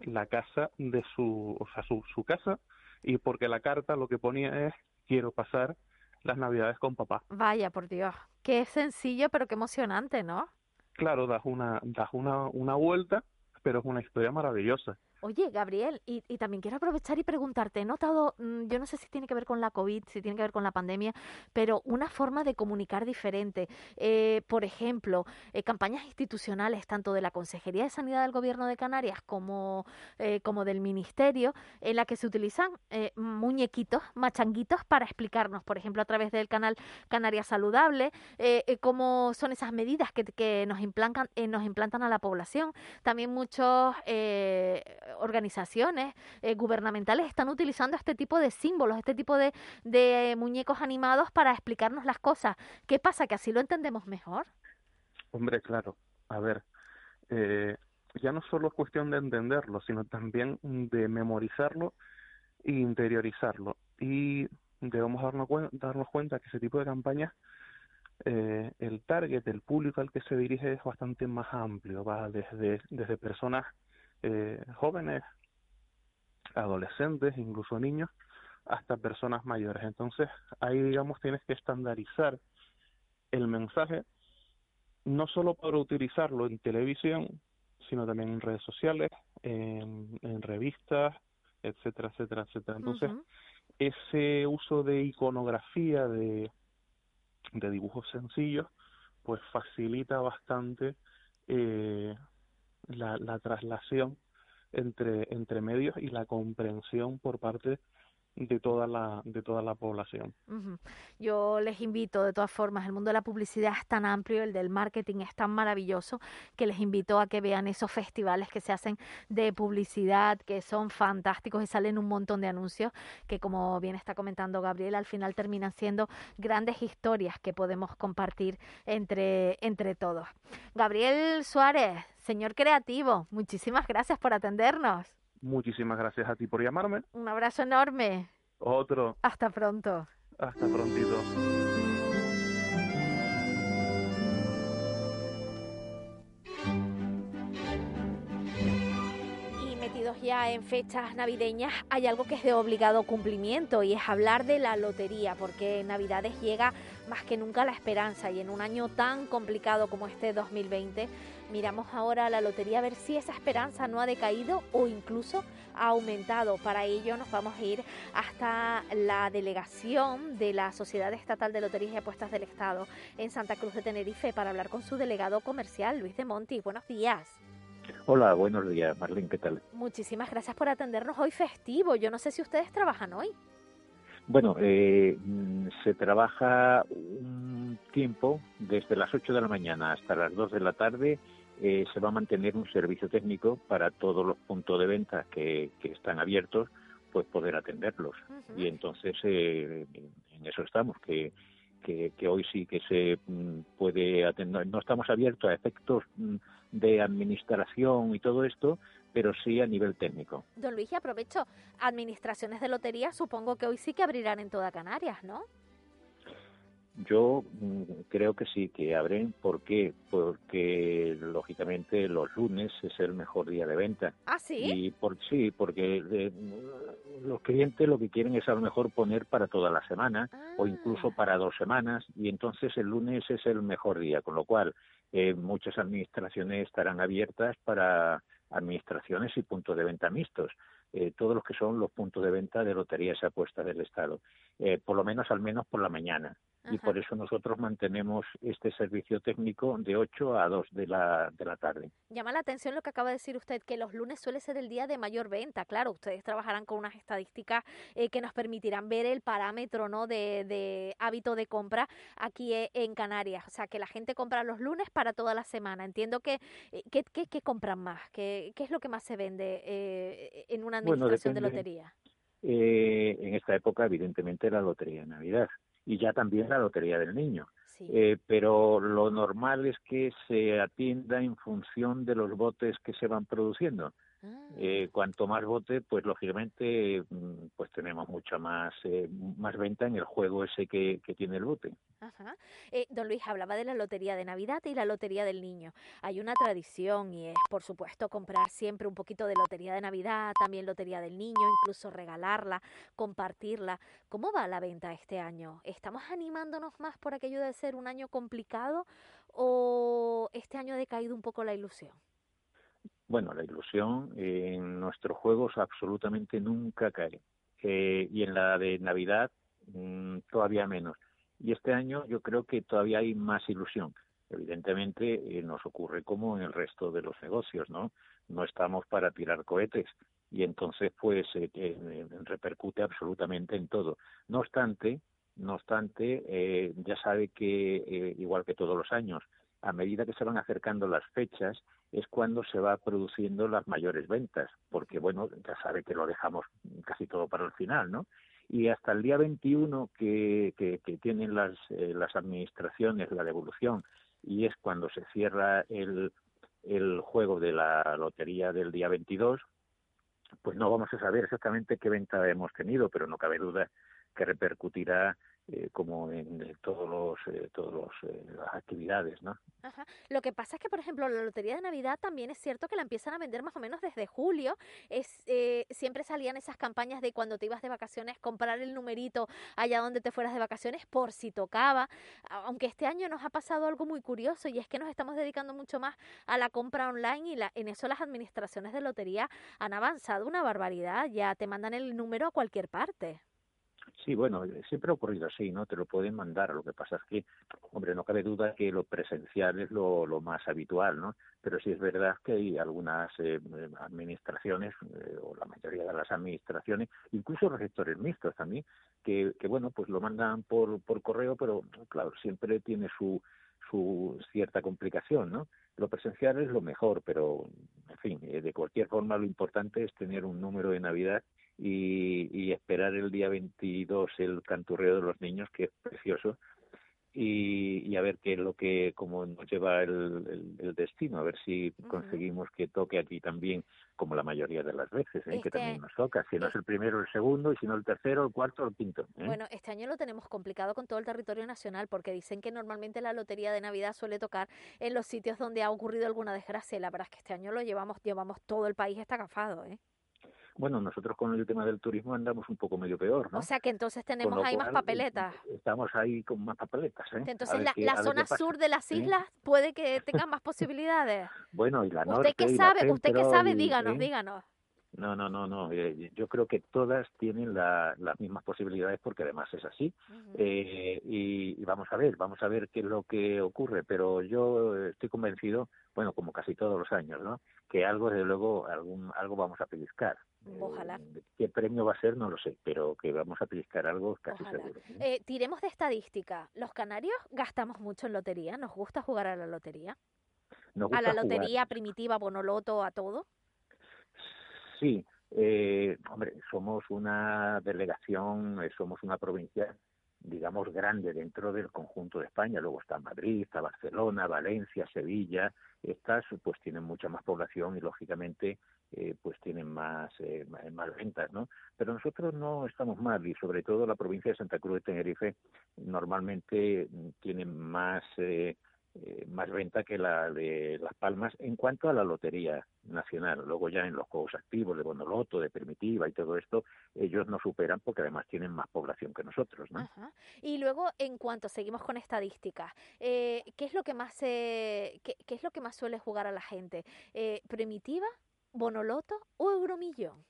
la casa de su, o sea, su, su casa y porque la carta lo que ponía es quiero pasar las navidades con papá. Vaya, por Dios, qué sencillo pero qué emocionante, ¿no? Claro, das una, das una, una vuelta, pero es una historia maravillosa. Oye, Gabriel, y, y, también quiero aprovechar y preguntarte, he notado, mm, yo no sé si tiene que ver con la COVID, si tiene que ver con la pandemia, pero una forma de comunicar diferente. Eh, por ejemplo, eh, campañas institucionales, tanto de la Consejería de Sanidad del Gobierno de Canarias como, eh, como del Ministerio, en la que se utilizan muñequitos, machanguitos para explicarnos, por ejemplo, a través del canal Canarias Saludable, cómo son esas medidas que, que nos, implantan, nos implantan a la población. También muchos organizaciones eh, gubernamentales están utilizando este tipo de símbolos, este tipo de, de muñecos animados para explicarnos las cosas. ¿Qué pasa? ¿Que así lo entendemos mejor? Hombre, claro. A ver, eh, ya no solo es cuestión de entenderlo, sino también de memorizarlo e interiorizarlo. Y debemos darnos, darnos cuenta que ese tipo de campañas, eh, el target, el público al que se dirige es bastante más amplio, va desde, desde personas eh, jóvenes, adolescentes, incluso niños, hasta personas mayores. Entonces, ahí, digamos, tienes que estandarizar el mensaje, no solo para utilizarlo en televisión, sino también en redes sociales, en, revistas, etcétera, etcétera, etcétera. Entonces, ese uso de iconografía, de, de dibujos sencillos, pues facilita bastante eh, la, la traslación entre, entre medios y la comprensión por parte de toda la de toda la población. Yo les invito de todas formas, el mundo de la publicidad es tan amplio, el del marketing es tan maravilloso que les invito a que vean esos festivales que se hacen de publicidad que son fantásticos y salen un montón de anuncios que como bien está comentando Gabriel, al final terminan siendo grandes historias que podemos compartir entre entre todos. Gabriel Suárez, señor creativo, muchísimas gracias por atendernos. Muchísimas gracias a ti por llamarme. Un abrazo enorme. Otro. Hasta pronto. Hasta prontito. Y metidos ya en fechas navideñas, hay algo que es de obligado cumplimiento y es hablar de la lotería, porque en Navidades llega más que nunca la esperanza y en un año tan complicado como este 2020 Miramos ahora a la lotería a ver si esa esperanza no ha decaído o incluso ha aumentado. Para ello nos vamos a ir hasta la delegación de la Sociedad Estatal de Loterías y Apuestas del Estado en Santa Cruz de Tenerife para hablar con su delegado comercial, Luis de Monti. Buenos días. Hola, buenos días, Marlene, ¿qué tal? Muchísimas gracias por atendernos hoy festivo. Yo no sé si ustedes trabajan hoy. Bueno, eh, mm, se trabaja un tiempo desde las 8 de la mañana hasta las 2 de la tarde eh, se va a mantener un servicio técnico para todos los puntos de venta que, están abiertos, pues poder atenderlos. Y entonces eh, en eso estamos, que, que, hoy sí que se mm, puede atender. No estamos abiertos a efectos mm, de administración y todo esto, pero sí a nivel técnico. Don Luis, aprovecho, administraciones de lotería supongo que hoy sí que abrirán en toda Canarias, ¿no? Yo mm, creo que sí, que abren. ¿Por qué? Porque lógicamente los lunes es el mejor día de venta. ¿Ah, sí? Y por, sí, porque mm, los clientes lo que quieren es a lo mejor poner para toda la semana o incluso ah. para dos semanas y entonces el lunes es el mejor día, con lo cual eh, muchas administraciones estarán abiertas para administraciones y puntos de venta mixtos. Eh, todos los que son los puntos de venta de loterías y apuestas del Estado, eh, por lo menos al menos por la mañana y por eso nosotros mantenemos este servicio técnico de 8 a 2 de la, de la tarde. Llama la atención lo que acaba de decir usted, que los lunes suele ser el día de mayor venta. Claro, ustedes trabajarán con unas estadísticas eh, que nos permitirán ver el parámetro ¿no? de, de hábito de compra aquí eh, en Canarias. O sea, que la gente compra los lunes para toda la semana. Entiendo que, eh, ¿qué, qué, compran más? ¿Qué, ¿Qué, es lo que más se vende en una administración de lotería? en esta época, evidentemente, la lotería de Navidad y ya también la Lotería del Niño. Eh, pero lo normal es que se atienda en función de los botes que se van produciendo. Eh, cuanto más bote, pues lógicamente, mm, pues tenemos mucha más eh, más venta en el juego ese que, que tiene el bote. Ajá. Eh, don Luis hablaba de la lotería de Navidad y la lotería del niño. Hay una tradición y es, por supuesto, comprar siempre un poquito de lotería de Navidad, también lotería del niño, incluso regalarla, compartirla. ¿Cómo va la venta este año? ¿Estamos animándonos más por aquello de ser un año complicado o este año ha decaído un poco la ilusión? Bueno, la ilusión en nuestros juegos absolutamente nunca cae. Eh, y en la de Navidad mm, todavía menos. Y este año yo creo que todavía hay más ilusión. Evidentemente eh, nos ocurre como en el resto de los negocios, ¿no? No estamos para tirar cohetes y entonces pues eh, repercute absolutamente en todo. No obstante, no obstante, ya sabe que igual que todos los años, a medida que se van acercando las fechas, es cuando se va produciendo las mayores ventas, porque bueno, ya sabe que lo dejamos casi todo para el final, ¿no? Y hasta el día 21 que, que, tienen las, eh, las administraciones la devolución y es cuando se cierra el, el juego de la lotería del día 22, pues no vamos a saber exactamente qué venta hemos tenido, pero no cabe duda que repercutirá eh, como en todos los eh, todos los, eh, las actividades no Ajá. lo que pasa es que por ejemplo la lotería de navidad también es cierto que la empiezan a vender más o menos desde julio. Es siempre salían esas campañas de cuando te ibas de vacaciones comprar el numerito allá donde te fueras de vacaciones por si tocaba. Aunque este año nos ha pasado algo muy curioso y es que nos estamos dedicando mucho más a la compra online y la, en eso las administraciones de lotería han avanzado una barbaridad. Ya te mandan el número a cualquier parte Sí, bueno, siempre ha ocurrido así, ¿no? Te lo pueden mandar. Lo que pasa es que, hombre, no cabe duda que lo presencial es lo, más habitual, ¿no? Pero sí es verdad que hay algunas eh, administraciones, eh, o la mayoría de las administraciones, incluso receptores mixtos también, que, que bueno, pues lo mandan por, correo, pero claro, siempre tiene su, su cierta complicación, ¿no? Lo presencial es lo mejor, pero, en fin, eh, de cualquier forma lo importante es tener un número de Navidad y, esperar el día 22 el canturreo de los niños, que es precioso, y, a ver qué es lo que, como nos lleva el, el, destino, a ver si conseguimos que toque aquí también, como la mayoría de las veces, ¿eh? que también nos toca, si no es el primero, el segundo, y si no el tercero, el cuarto, el quinto. ¿eh? Bueno, este año lo tenemos complicado con todo el territorio nacional, porque dicen que normalmente la lotería de Navidad suele tocar en los sitios donde ha ocurrido alguna desgracia, y la verdad es que este año lo llevamos, llevamos todo el país está agafado, ¿eh? Bueno, nosotros con el tema del turismo andamos un poco medio peor, ¿no? O sea que entonces tenemos ahí más papeletas. Estamos ahí con más papeletas, ¿eh? Entonces la, zona sur de las islas puede que tenga más posibilidades. Bueno, y la norte ¿Usted qué sabe? ¿Usted qué sabe? Díganos, díganos. No, no, no, no. Eh, yo creo que todas tienen las mismas posibilidades porque además es así. eh, y, y, vamos a ver, vamos a ver qué es lo que ocurre. Pero yo estoy convencido, bueno, como casi todos los años, ¿no? Que algo, desde luego, algún, algo vamos a pellizcar. Ojalá. Eh, ¿Qué premio va a ser? No lo sé, pero que vamos a pellizcar algo casi seguro. Eh, tiremos de estadística. ¿Los canarios gastamos mucho en lotería? ¿Nos gusta jugar a la lotería? ¿A la lotería primitiva, bonoloto, a todo? Sí, eh, hombre, somos una delegación, eh, somos una provincia, digamos, grande dentro del conjunto de España. Luego está Madrid, está Barcelona, Valencia, Sevilla. Estas, pues, tienen mucha más población y, lógicamente, eh, pues tienen más, eh, más ventas, ¿no? Pero nosotros no estamos mal y, sobre todo, la provincia de Santa Cruz de Tenerife normalmente tiene más... Eh, eh, más venta que la de Las Palmas en cuanto a la lotería nacional. Luego ya en los juegos activos de Bonoloto, de Primitiva y todo esto, ellos nos superan porque además tienen más población que nosotros. ¿no? Y luego, en cuanto seguimos con estadísticas, eh, ¿qué es lo que más eh, qué, es lo que más suele jugar a la gente? Eh, ¿Primitiva, Bonoloto o Euromillón?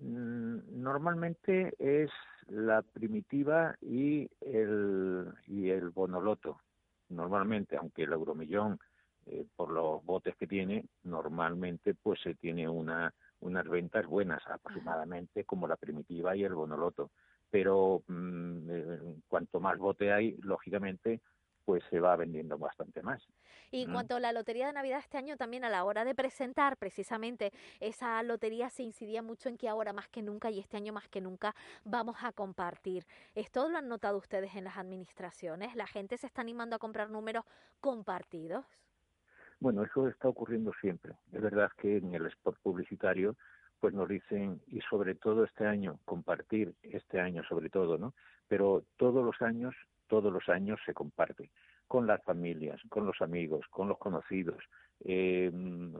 Mm, normalmente es la primitiva y el, y el bonoloto. Normalmente, aunque el euromillón, eh, por los botes que tiene, normalmente pues se tiene una, unas ventas buenas aproximadamente como la primitiva y el bonoloto. Pero mm, eh, cuanto más bote hay, lógicamente, pues se va vendiendo bastante más. Y en cuanto a la lotería de Navidad este año, también a la hora de presentar precisamente esa lotería se incidía mucho en que ahora más que nunca y este año más que nunca vamos a compartir. ¿Esto lo han notado ustedes en las administraciones? ¿La gente se está animando a comprar números compartidos? Bueno, eso está ocurriendo siempre. Es verdad que en el spot publicitario pues nos dicen, y sobre todo este año, compartir este año sobre todo, ¿no? Pero todos los años todos los años se comparte con las familias, con los amigos, con los conocidos, eh,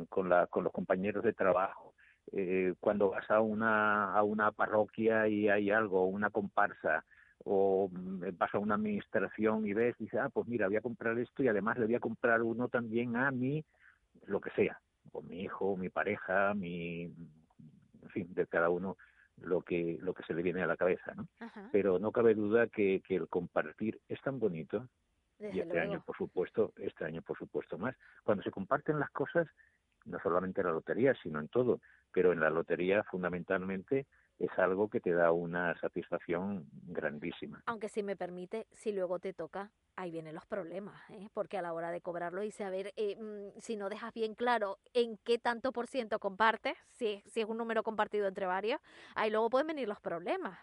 con, la, con los compañeros de trabajo. Eh, cuando vas a una, a una parroquia y hay algo, una comparsa, o mm, vas a una administración y ves, dices, ah, pues mira, voy a comprar esto y además le voy a comprar uno también a mí, lo que sea, o mi hijo, mi pareja, mi, en fin, de cada uno lo que lo que se le viene a la cabeza, ¿no? Pero no cabe duda que, que el compartir es tan bonito y este año, por supuesto, este año, por supuesto, más. Cuando se comparten las cosas, no solamente en la lotería, sino en todo, pero en la lotería fundamentalmente es algo que te da una satisfacción grandísima. Aunque si me permite, si luego te toca, ahí vienen los problemas, ¿eh? porque a la hora de cobrarlo dice, a ver, eh, mm, si no dejas bien claro en qué tanto por ciento compartes, si, si es un número compartido entre varios, ahí luego pueden venir los problemas.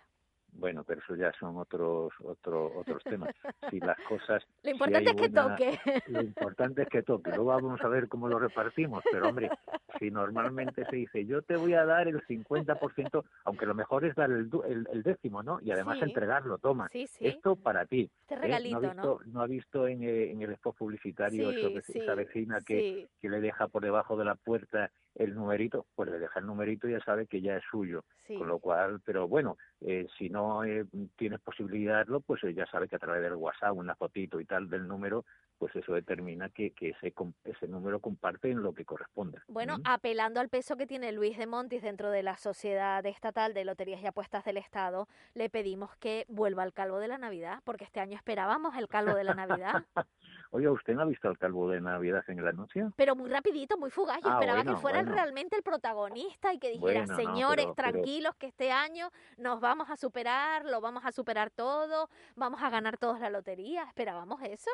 Bueno, pero eso ya son otros otros otros temas. Si las cosas lo importante es que toque. Lo importante es que toque. Luego vamos a ver cómo lo repartimos. Pero hombre, si normalmente se dice yo te voy a dar el 50%, aunque lo mejor es dar el, el, décimo, ¿no? Y además entregarlo. Toma, esto para ti. Este regalito, ¿No ha visto, ¿no? ha visto en, eh, en el spot publicitario esa vecina que, que le deja por debajo de la puerta el numerito, pues le deja el numerito y ya sabe que ya es suyo. Con lo cual, pero bueno, eh, si no eh, tienes posibilidad de darlo, pues ya sabe que a través del WhatsApp, una fotito y tal del número, pues eso determina que, que ese, ese número comparte en lo que corresponde. Bueno, apelando al peso que tiene Luis de Montis dentro de la Sociedad Estatal de Loterías y Apuestas del Estado, le pedimos que vuelva al calvo de la Navidad, porque este año esperábamos el calvo de la Navidad. Oye, ¿usted no ha visto al calvo de Navidad en el anuncio? Pero muy rapidito, muy fugaz. Yo ah, esperaba que fuera realmente el protagonista y que dijera, señores, tranquilos, que este año nos vamos a superar, lo vamos a superar todo, vamos a ganar todos la lotería. ¿Esperábamos eso?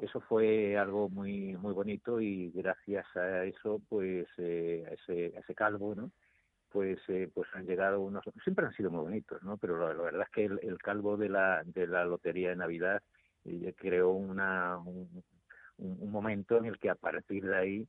Eso fue algo muy muy bonito y gracias a eso, pues, eh, a, ese, calvo, ¿no? pues eh, pues han llegado unos siempre han sido muy bonitos no pero la, verdad es que el, calvo de la de la lotería de navidad y creó una, un, un, momento en el que a partir de ahí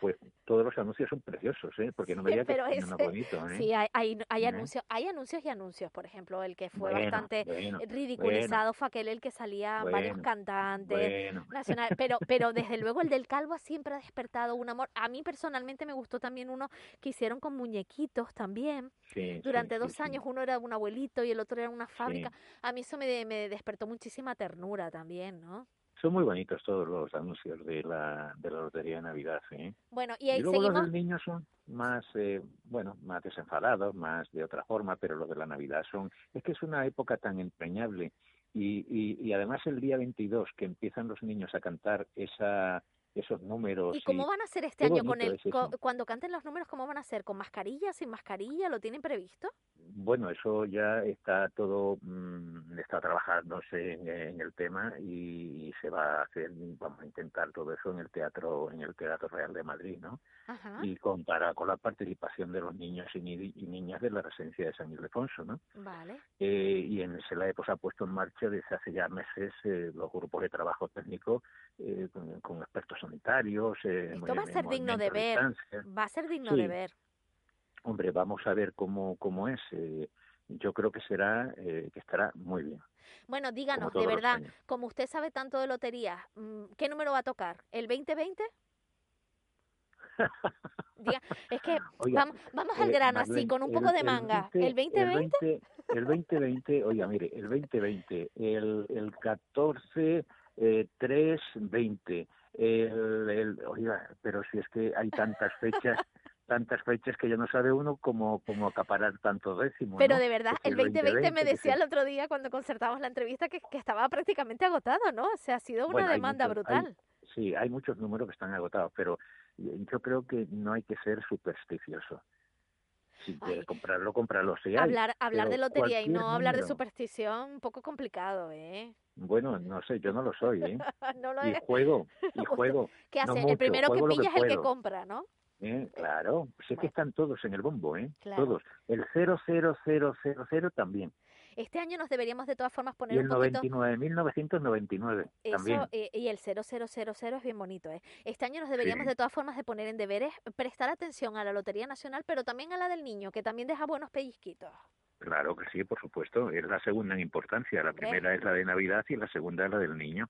pues todos los anuncios son preciosos, ¿eh? Porque no me diga que es bonito, ¿eh? Sí, hay, hay, hay ¿Eh? anuncios, hay anuncios y anuncios, por ejemplo, el que fue bastante ridiculizado fue aquel el que salía varios cantantes nacionales, pero pero desde luego el del Calvo siempre ha despertado un amor. A mí personalmente me gustó también uno que hicieron con muñequitos también. Durante dos años uno era un abuelito y el otro era una fábrica. A mí eso me, me despertó muchísima ternura también, ¿no? Son muy bonitos todos los anuncios de la, de la Lotería de Navidad, ¿sí? Bueno, y ahí luego los niños son más, eh, bueno, más desenfadados, más de otra forma, pero los de la Navidad son... Es que es una época tan empeñable y, y, y además el día 22 que empiezan los niños a cantar esa esos números. ¿Y cómo van a ser este año con el cuando canten los números? ¿Cómo van a ser? ¿Con mascarilla, sin mascarilla? ¿Lo tienen previsto? Bueno, eso ya está todo mm, está trabajándose en, el tema y, se va a hacer, vamos a intentar todo eso en el teatro en el Teatro Real de Madrid, ¿no? Y contará con la participación de los niños y, niñas de la residencia de San Ildefonso, ¿no? Vale. Eh, y en ese la pues, ha puesto en marcha desde hace ya meses eh, los grupos de trabajo técnico eh, con, expertos sanitarios. Eh, Esto va a ser digno de ver. Va a ser digno de ver. Hombre, vamos a ver cómo, cómo es. Eh, yo creo que será, eh, que estará muy bien. Bueno, díganos, de verdad, como usted sabe tanto de lotería, mm, ¿qué número va a tocar? ¿El 2020? es que vamos, vamos al grano así, con un poco de manga. ¿El 2020? El 2020, oiga, mire, el 2020, el, el 14 eh, 3, 20. El, el, oiga, pero si es que hay tantas fechas tantas fechas que ya no sabe uno cómo, cómo acaparar tanto décimo. Pero ¿no? de verdad, el si 2020 me decía el otro día cuando concertamos la entrevista que, que estaba prácticamente agotado, ¿no? O sea, ha sido una Bueno, demanda brutal. hay- sí, hay muchos números que están agotados, pero yo creo que no hay que ser supersticioso. Si quieres comprarlo, comprarlo. Hay, hablar hablar de lotería y no hablar de superstición, un poco complicado, ¿eh? Bueno, no sé, yo no lo soy, ¿eh? no lo y es. juego, y juego. ¿Qué no hace? mucho, el primero que pilla es el que compra, ¿no? ¿eh? Claro, sé que están todos en el bombo, ¿eh? Claro. Todos. El 00000 también. Este año nos deberíamos de todas formas Y poner el un poquito 99.999 también. Eh, y el 0000 es bien bonito, ¿eh? Este año nos deberíamos Sí. de todas formas de poner en deberes prestar atención a la Lotería Nacional, pero también a la del niño, que también deja buenos pellizquitos. Claro que sí, por supuesto. Es la segunda en importancia. La primera es la de Navidad y la segunda es la del niño.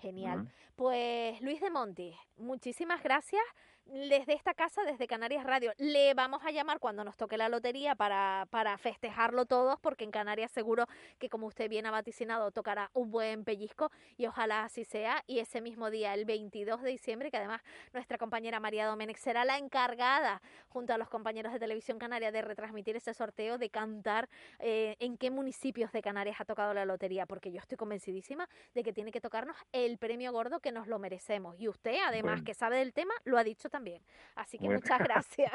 Genial. Pues Luis de Monti, muchísimas gracias. Desde esta casa, desde Canarias Radio, le vamos a llamar cuando nos toque la lotería para, para festejarlo todos, porque en Canarias seguro que, como usted bien ha vaticinado, tocará un buen pellizco y ojalá así sea. Y ese mismo día, el 22 de diciembre, que además nuestra compañera María Domenech será la encargada, junto a los compañeros de Televisión Canaria, de retransmitir ese sorteo, de cantar eh, en qué municipios de Canarias ha tocado la lotería, porque yo estoy convencidísima de que tiene que tocarnos el premio gordo que nos lo merecemos. Y usted, además, Bueno. que sabe del tema, lo ha dicho también. Así que Bueno. muchas gracias.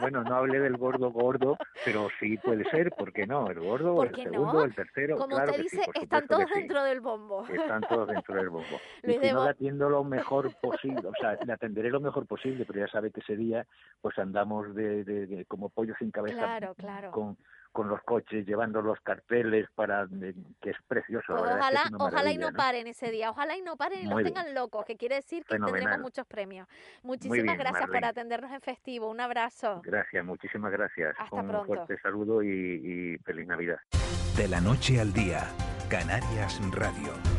Bueno, no hablé del gordo gordo, pero sí puede ser, ¿por qué no? El gordo, ¿Por el segundo, no? el tercero, Como claro usted sí, dice, están todos sí. dentro del bombo. Están todos dentro del bombo. Y si no le atiendo lo mejor posible, o sea, le atenderé lo mejor posible, pero ya sabe que ese día pues andamos de, de- de- como pollo sin cabeza Claro, claro. con con los coches, llevando los carteles para de- que es precioso. Pues verdad es que ojalá, ojalá y no paren ese día, ojalá y no paren y los Muy bien. tengan locos, que quiere decir que tendremos Fenomenal. muchos premios. Muchísimas bien, gracias por atendernos en festivo. Un abrazo. Gracias, muchísimas gracias. Hasta Un pronto. fuerte saludo y, y feliz Navidad. De la noche al día, Canarias Radio.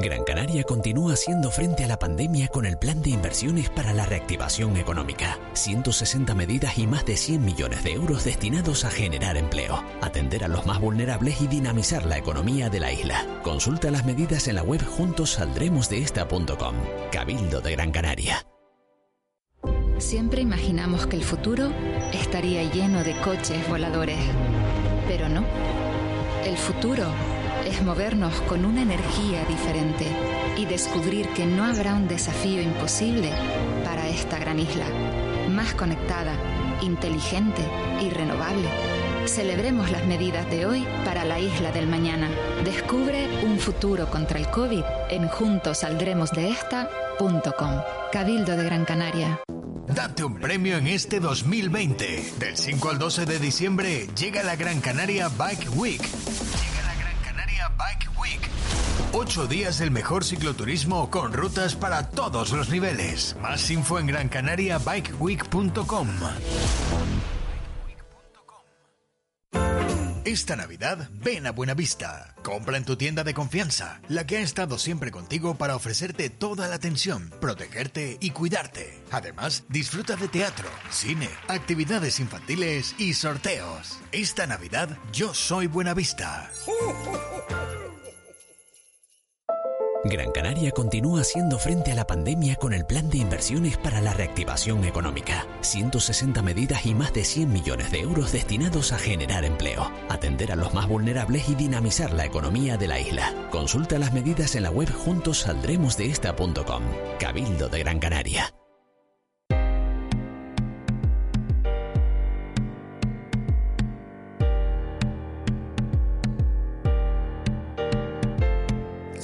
Gran Canaria continúa haciendo frente a la pandemia con el plan de inversiones para la reactivación económica. 160 medidas y más de 100 millones de euros destinados a generar empleo, atender a los más vulnerables y dinamizar la economía de la isla. Consulta las medidas en la web juntosaldremosdeesta.com. Cabildo de Gran Canaria. Siempre imaginamos que el futuro estaría lleno de coches voladores, pero no. El futuro es movernos con una energía diferente y descubrir que no habrá un desafío imposible para esta gran isla, más conectada, inteligente y renovable. Celebremos las medidas de hoy para la isla del mañana. Descubre un futuro contra el COVID en juntosaldremosdeesta.com. Cabildo de Gran Canaria. Date un premio en este 2020. Del 5 al 12 de diciembre llega la Gran Canaria Bike Week. Bike Week. Ocho días del mejor cicloturismo con rutas para todos los niveles. Más info en grancanariabikeweek.com. Esta Navidad ven a Buenavista. Compra en tu tienda de confianza, la que ha estado siempre contigo para ofrecerte toda la atención, protegerte y cuidarte. Además, disfruta de teatro, cine, actividades infantiles y sorteos. Esta Navidad yo soy Buenavista. Gran Canaria continúa haciendo frente a la pandemia con el plan de inversiones para la reactivación económica. 160 medidas y más de 100 millones de euros destinados a generar empleo, atender a los más vulnerables y dinamizar la economía de la isla. Consulta las medidas en la web juntosaldremosdeesta.com. Cabildo de Gran Canaria.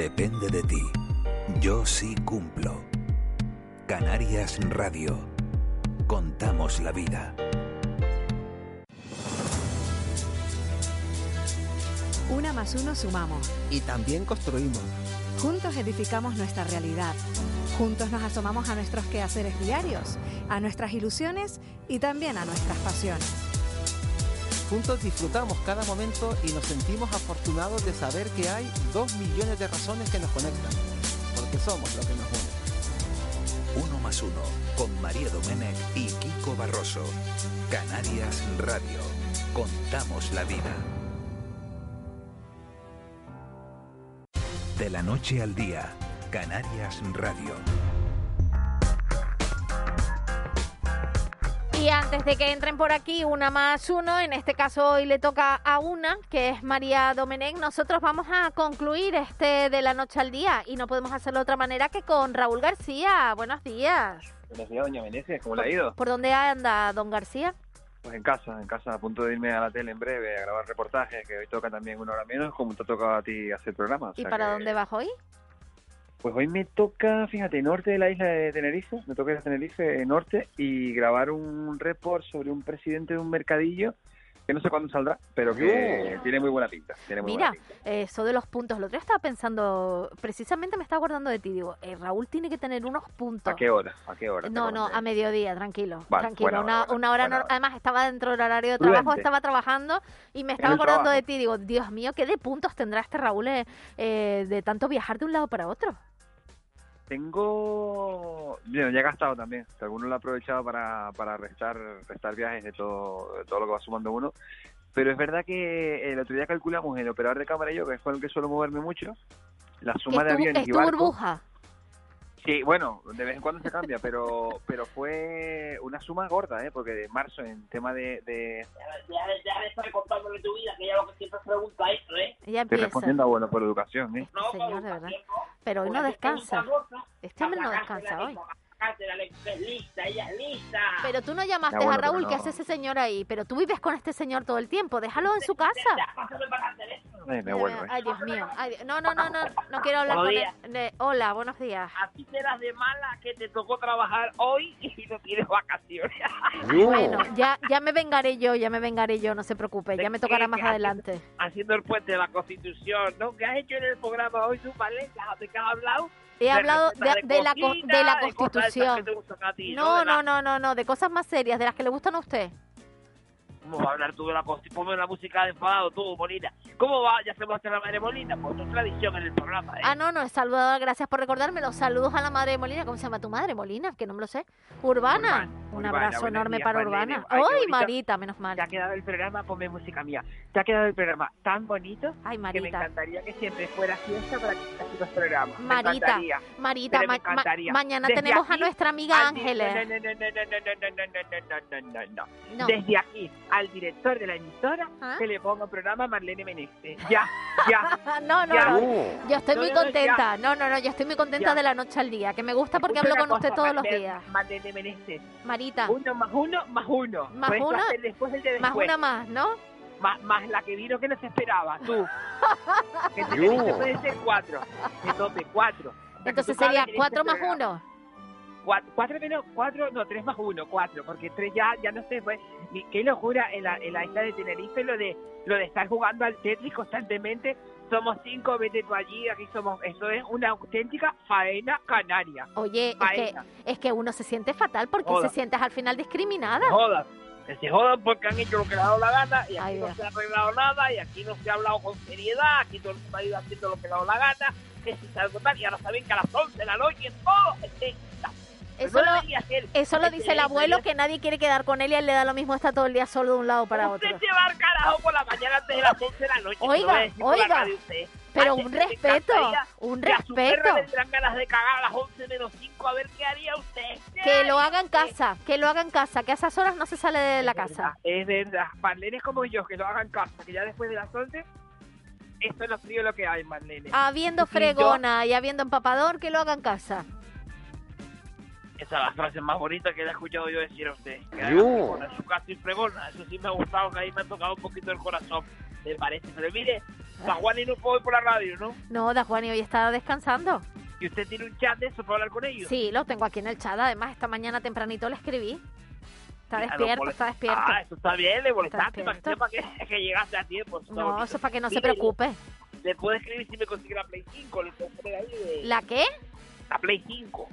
Depende de ti. Yo sí cumplo. Canarias Radio. Contamos la vida. Una más uno sumamos. Y también construimos. Juntos edificamos nuestra realidad. Juntos nos asomamos a nuestros quehaceres diarios, a nuestras ilusiones y también a nuestras pasiones. Juntos disfrutamos cada momento y nos sentimos afortunados de saber que hay dos millones de razones que nos conectan, porque somos lo que nos une. Uno más uno, con María Domenech y Kiko Barroso. Canarias Radio. Contamos la vida. De la noche al día, Canarias Radio. Y antes de que entren por aquí una más uno, en este caso hoy le toca a una, que es María Domenech, nosotros vamos a concluir este de la noche al día y no podemos hacerlo de otra manera que con Raúl García. Buenos días. Buenos días, doña Meneses, ¿cómo le ha ido? ¿Por dónde anda don García? Pues en casa, en casa, a punto de irme a la tele en breve a grabar reportajes, que hoy toca también una hora menos, como te ha tocado a ti hacer programa. o ¿Y para que- dónde vas hoy? Pues hoy me toca, fíjate, norte de la isla de Tenerife, me toca ir a Tenerife norte y grabar un report sobre un presidente de un mercadillo que no sé cuándo saldrá, pero que tiene muy buena pinta. Tiene muy Mira, buena pinta. eh, eso de los puntos, el otro día estaba pensando, precisamente me estaba acordando de ti, digo, eh, Raúl tiene que tener unos puntos. ¿A qué hora? ¿A qué hora? No, no, a mediodía, tranquilo. Vale, tranquilo, una, hora, una hora, no- además estaba dentro del horario de Prudente. trabajo, estaba trabajando y me estaba acordando trabajo. de ti, digo, Dios mío, ¿qué de puntos tendrá este Raúl eh, eh, de tanto viajar de un lado para otro? Tengo, bueno, ya he gastado también. que Algunos lo he aprovechado para, para restar, restar viajes de todo, de todo lo que va sumando uno. Pero es verdad que el otro día calculamos el operador de cámara y yo, que es con el que suelo moverme mucho, la suma de aviones es y barcos. burbuja. Sí, bueno, de vez en cuando se cambia, pero pero fue una suma gorda, ¿eh? Porque de marzo en tema de... de Ya, ya de estar contándole tu vida, que ya lo que siempre pregunta eso, ¿eh? Ya estoy respondiendo a bueno por educación, ¿eh? No, Señor, de verdad. Pero hoy no descansa. Este hombre no descansa hoy. De- que es lista, ella es lista. Pero tú no llamaste bueno, a Raúl, pero ¿qué no. hace ese señor ahí? Pero tú vives con este señor todo el tiempo, déjalo en su casa. Eh, me vuelvo, ¿eh? Ay, Dios mío. Ay, Dios- no, no, no, no, no quiero hablar Buenos con él. De- Hola, buenos días. Así serás de mala que te tocó trabajar hoy y no tienes vacaciones. Bueno, ya, ya me vengaré yo, ya me vengaré yo, no se preocupe, ya me tocará más adelante. Haciendo el puente de la Constitución, ¿no? ¿Qué has hecho en el programa hoy, tú, Valencia? ¿De qué has hablado? He hablado de, la, de la Constitución. No, no, no, no, no, de cosas más serias, de las que le gustan a usted. ¿Cómo va a hablar tú de la Constitución? Ponme la música de enfadado, tú, Molina. ¿Cómo va? Ya se muestra la madre Molina. Pues tu tradición en el programa, ¿eh? Ah, no, no, saludado, gracias por recordármelo. Saludos a la madre de Molina. ¿Cómo se llama tu madre, Molina? Que no me lo sé. Urbana. Un Urbana, abrazo enorme para Marlene. Urbana. Ay, ¡Ay. Marita! Menos mal. Te ha quedado el programa, ponme música mía. Te ha quedado el programa tan bonito Ay, que me Marita. encantaría que siempre fuera fiesta para que así los programas. Me Marita, encantaría. Marita, me ma- ma- encantaría. mañana Desde tenemos a nuestra amiga Ángeles. No, no, no, no, no, no, no, no, no, no, no, no, no. No. Desde aquí al director de la emisora ¿Ah? que le ponga un programa a Marlene Menezes. Ya, ya. no, no, ya. no. Yo estoy No, muy contenta. No, no, no, yo estoy muy contenta Ya. de la noche al día. Que me gusta porque hablo con usted todos los días. Marlene Menezes. Marita. Uno más uno más uno. Más Puedes una, después el de Más después. una más, ¿no? Más, más la que vino que no se esperaba, tú. que te puede ser cuatro. Entonces, cuatro. O sea, que Entonces sería este cuatro más programa. uno. Cuatro, cuatro menos, cuatro, no, tres más uno, cuatro, porque tres ya, ya no sé, fue, ni- qué locura en la, en la isla de Tenerife lo de, lo de estar jugando al Tetris constantemente, somos cinco, vete tú allí, aquí somos, eso es una auténtica faena canaria. Oye, es que, Faena. es que uno se siente fatal porque Joda. se sientes al final discriminada. jodan, que se jodan porque han hecho lo que les ha dado la gana y aquí Ay, no Dios. se ha arreglado nada y aquí no se ha hablado con seriedad, aquí todo el mundo ha ido haciendo lo que le ha dado la gana, que si algo tal, y ahora saben que a las 11 de la noche todo este, Eso no lo, eso dice el abuelo que nadie quiere quedar con él y a él le da lo mismo estar todo el día solo de un lado para otro. Usted se va al carajo por la mañana antes de las 11 de la noche. Oiga, oiga, pero un respeto, un que a su respeto. perra le tendrán ganas de cagar a las 11 menos 5 a ver qué haría usted. Que lo haga en casa, que lo haga en casa, que a esas horas no se sale de la casa. Es verdad, Marlene como yo, que lo hagan en casa, que ya después de las 11, esto es lo frío lo que hay, Marlene. Habiendo Y yo- fregona y habiendo empapador, que lo haga en casa. Esa es la frase más bonita que le he escuchado yo decir a usted. Que en su casa y fregona. Eso sí me ha gustado, que ahí me ha tocado un poquito el corazón. Me parece. Pero mire, San Juan y no puedo ir por la radio, ¿no? No, Da Juan y hoy está descansando. Y usted tiene un chat de eso para hablar con ellos. Sí, lo tengo aquí en el chat. Además, esta mañana tempranito le escribí. Está despierto, está despierto. Ah, eso está bien, le molestaste para que sepa que, que llegaste a tiempo. eso No, bonito. eso es para que no se preocupe. Le puedo escribir si me consigue la Play 5, le puedo poner ahí de- ¿La qué? La Play 5.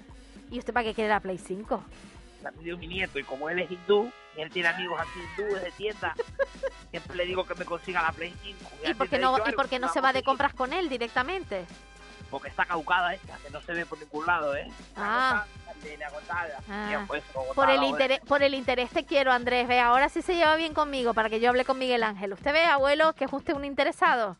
¿Y usted para qué quiere la Play 5? La pidió mi nieto y como él es hindú, y él tiene amigos aquí hindúes de tienda, siempre le digo que me consiga la Play 5. ¿Y por qué no, y por qué no se va de compras con él directamente? Porque está caducada esta, que no se ve por ningún lado, ¿eh? Ah. Agotada. Ah. Pues, agotada, Por el, ahora. interés, por el interés te quiero, Andrés. Ve, ahora sí se lleva bien conmigo para que yo hable con Miguel Ángel. ¿Usted ve, abuelo, que es usted un interesado?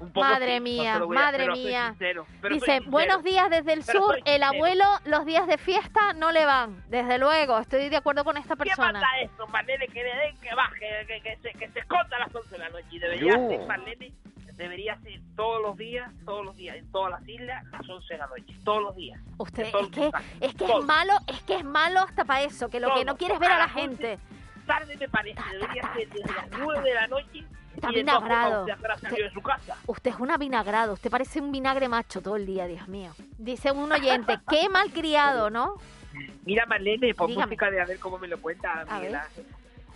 Un poco Madre sí, mía, a- madre mía. sincero, Dice, buenos días desde el Pero sur. El abuelo, los días de fiesta no le van. Desde luego, estoy de acuerdo con esta ¿Qué persona. pasa eso, Marlene? Que le den que baje, que, que, se, que se esconda a las 11 de la noche. Y debería Yo. ser, Marlene, debería ser todos los días, todos los días, en todas las islas, a las 11 de la noche. Todos los días. Usted, todos es que, es que es Todos. malo, es que es malo hasta para eso, que lo que Todo. no quiere es ver a la gente. Tarde me parece, debería ser desde las 9 de la noche. Está y vinagrado. usted habrá salido de su casa. Usted es una vinagrado, usted parece un vinagre macho todo el día, Dios mío. Dice un oyente, qué mal criado, ¿no? Mira, Marlene, pon Dígame. música de a ver cómo me lo cuenta Miguel. Ángel.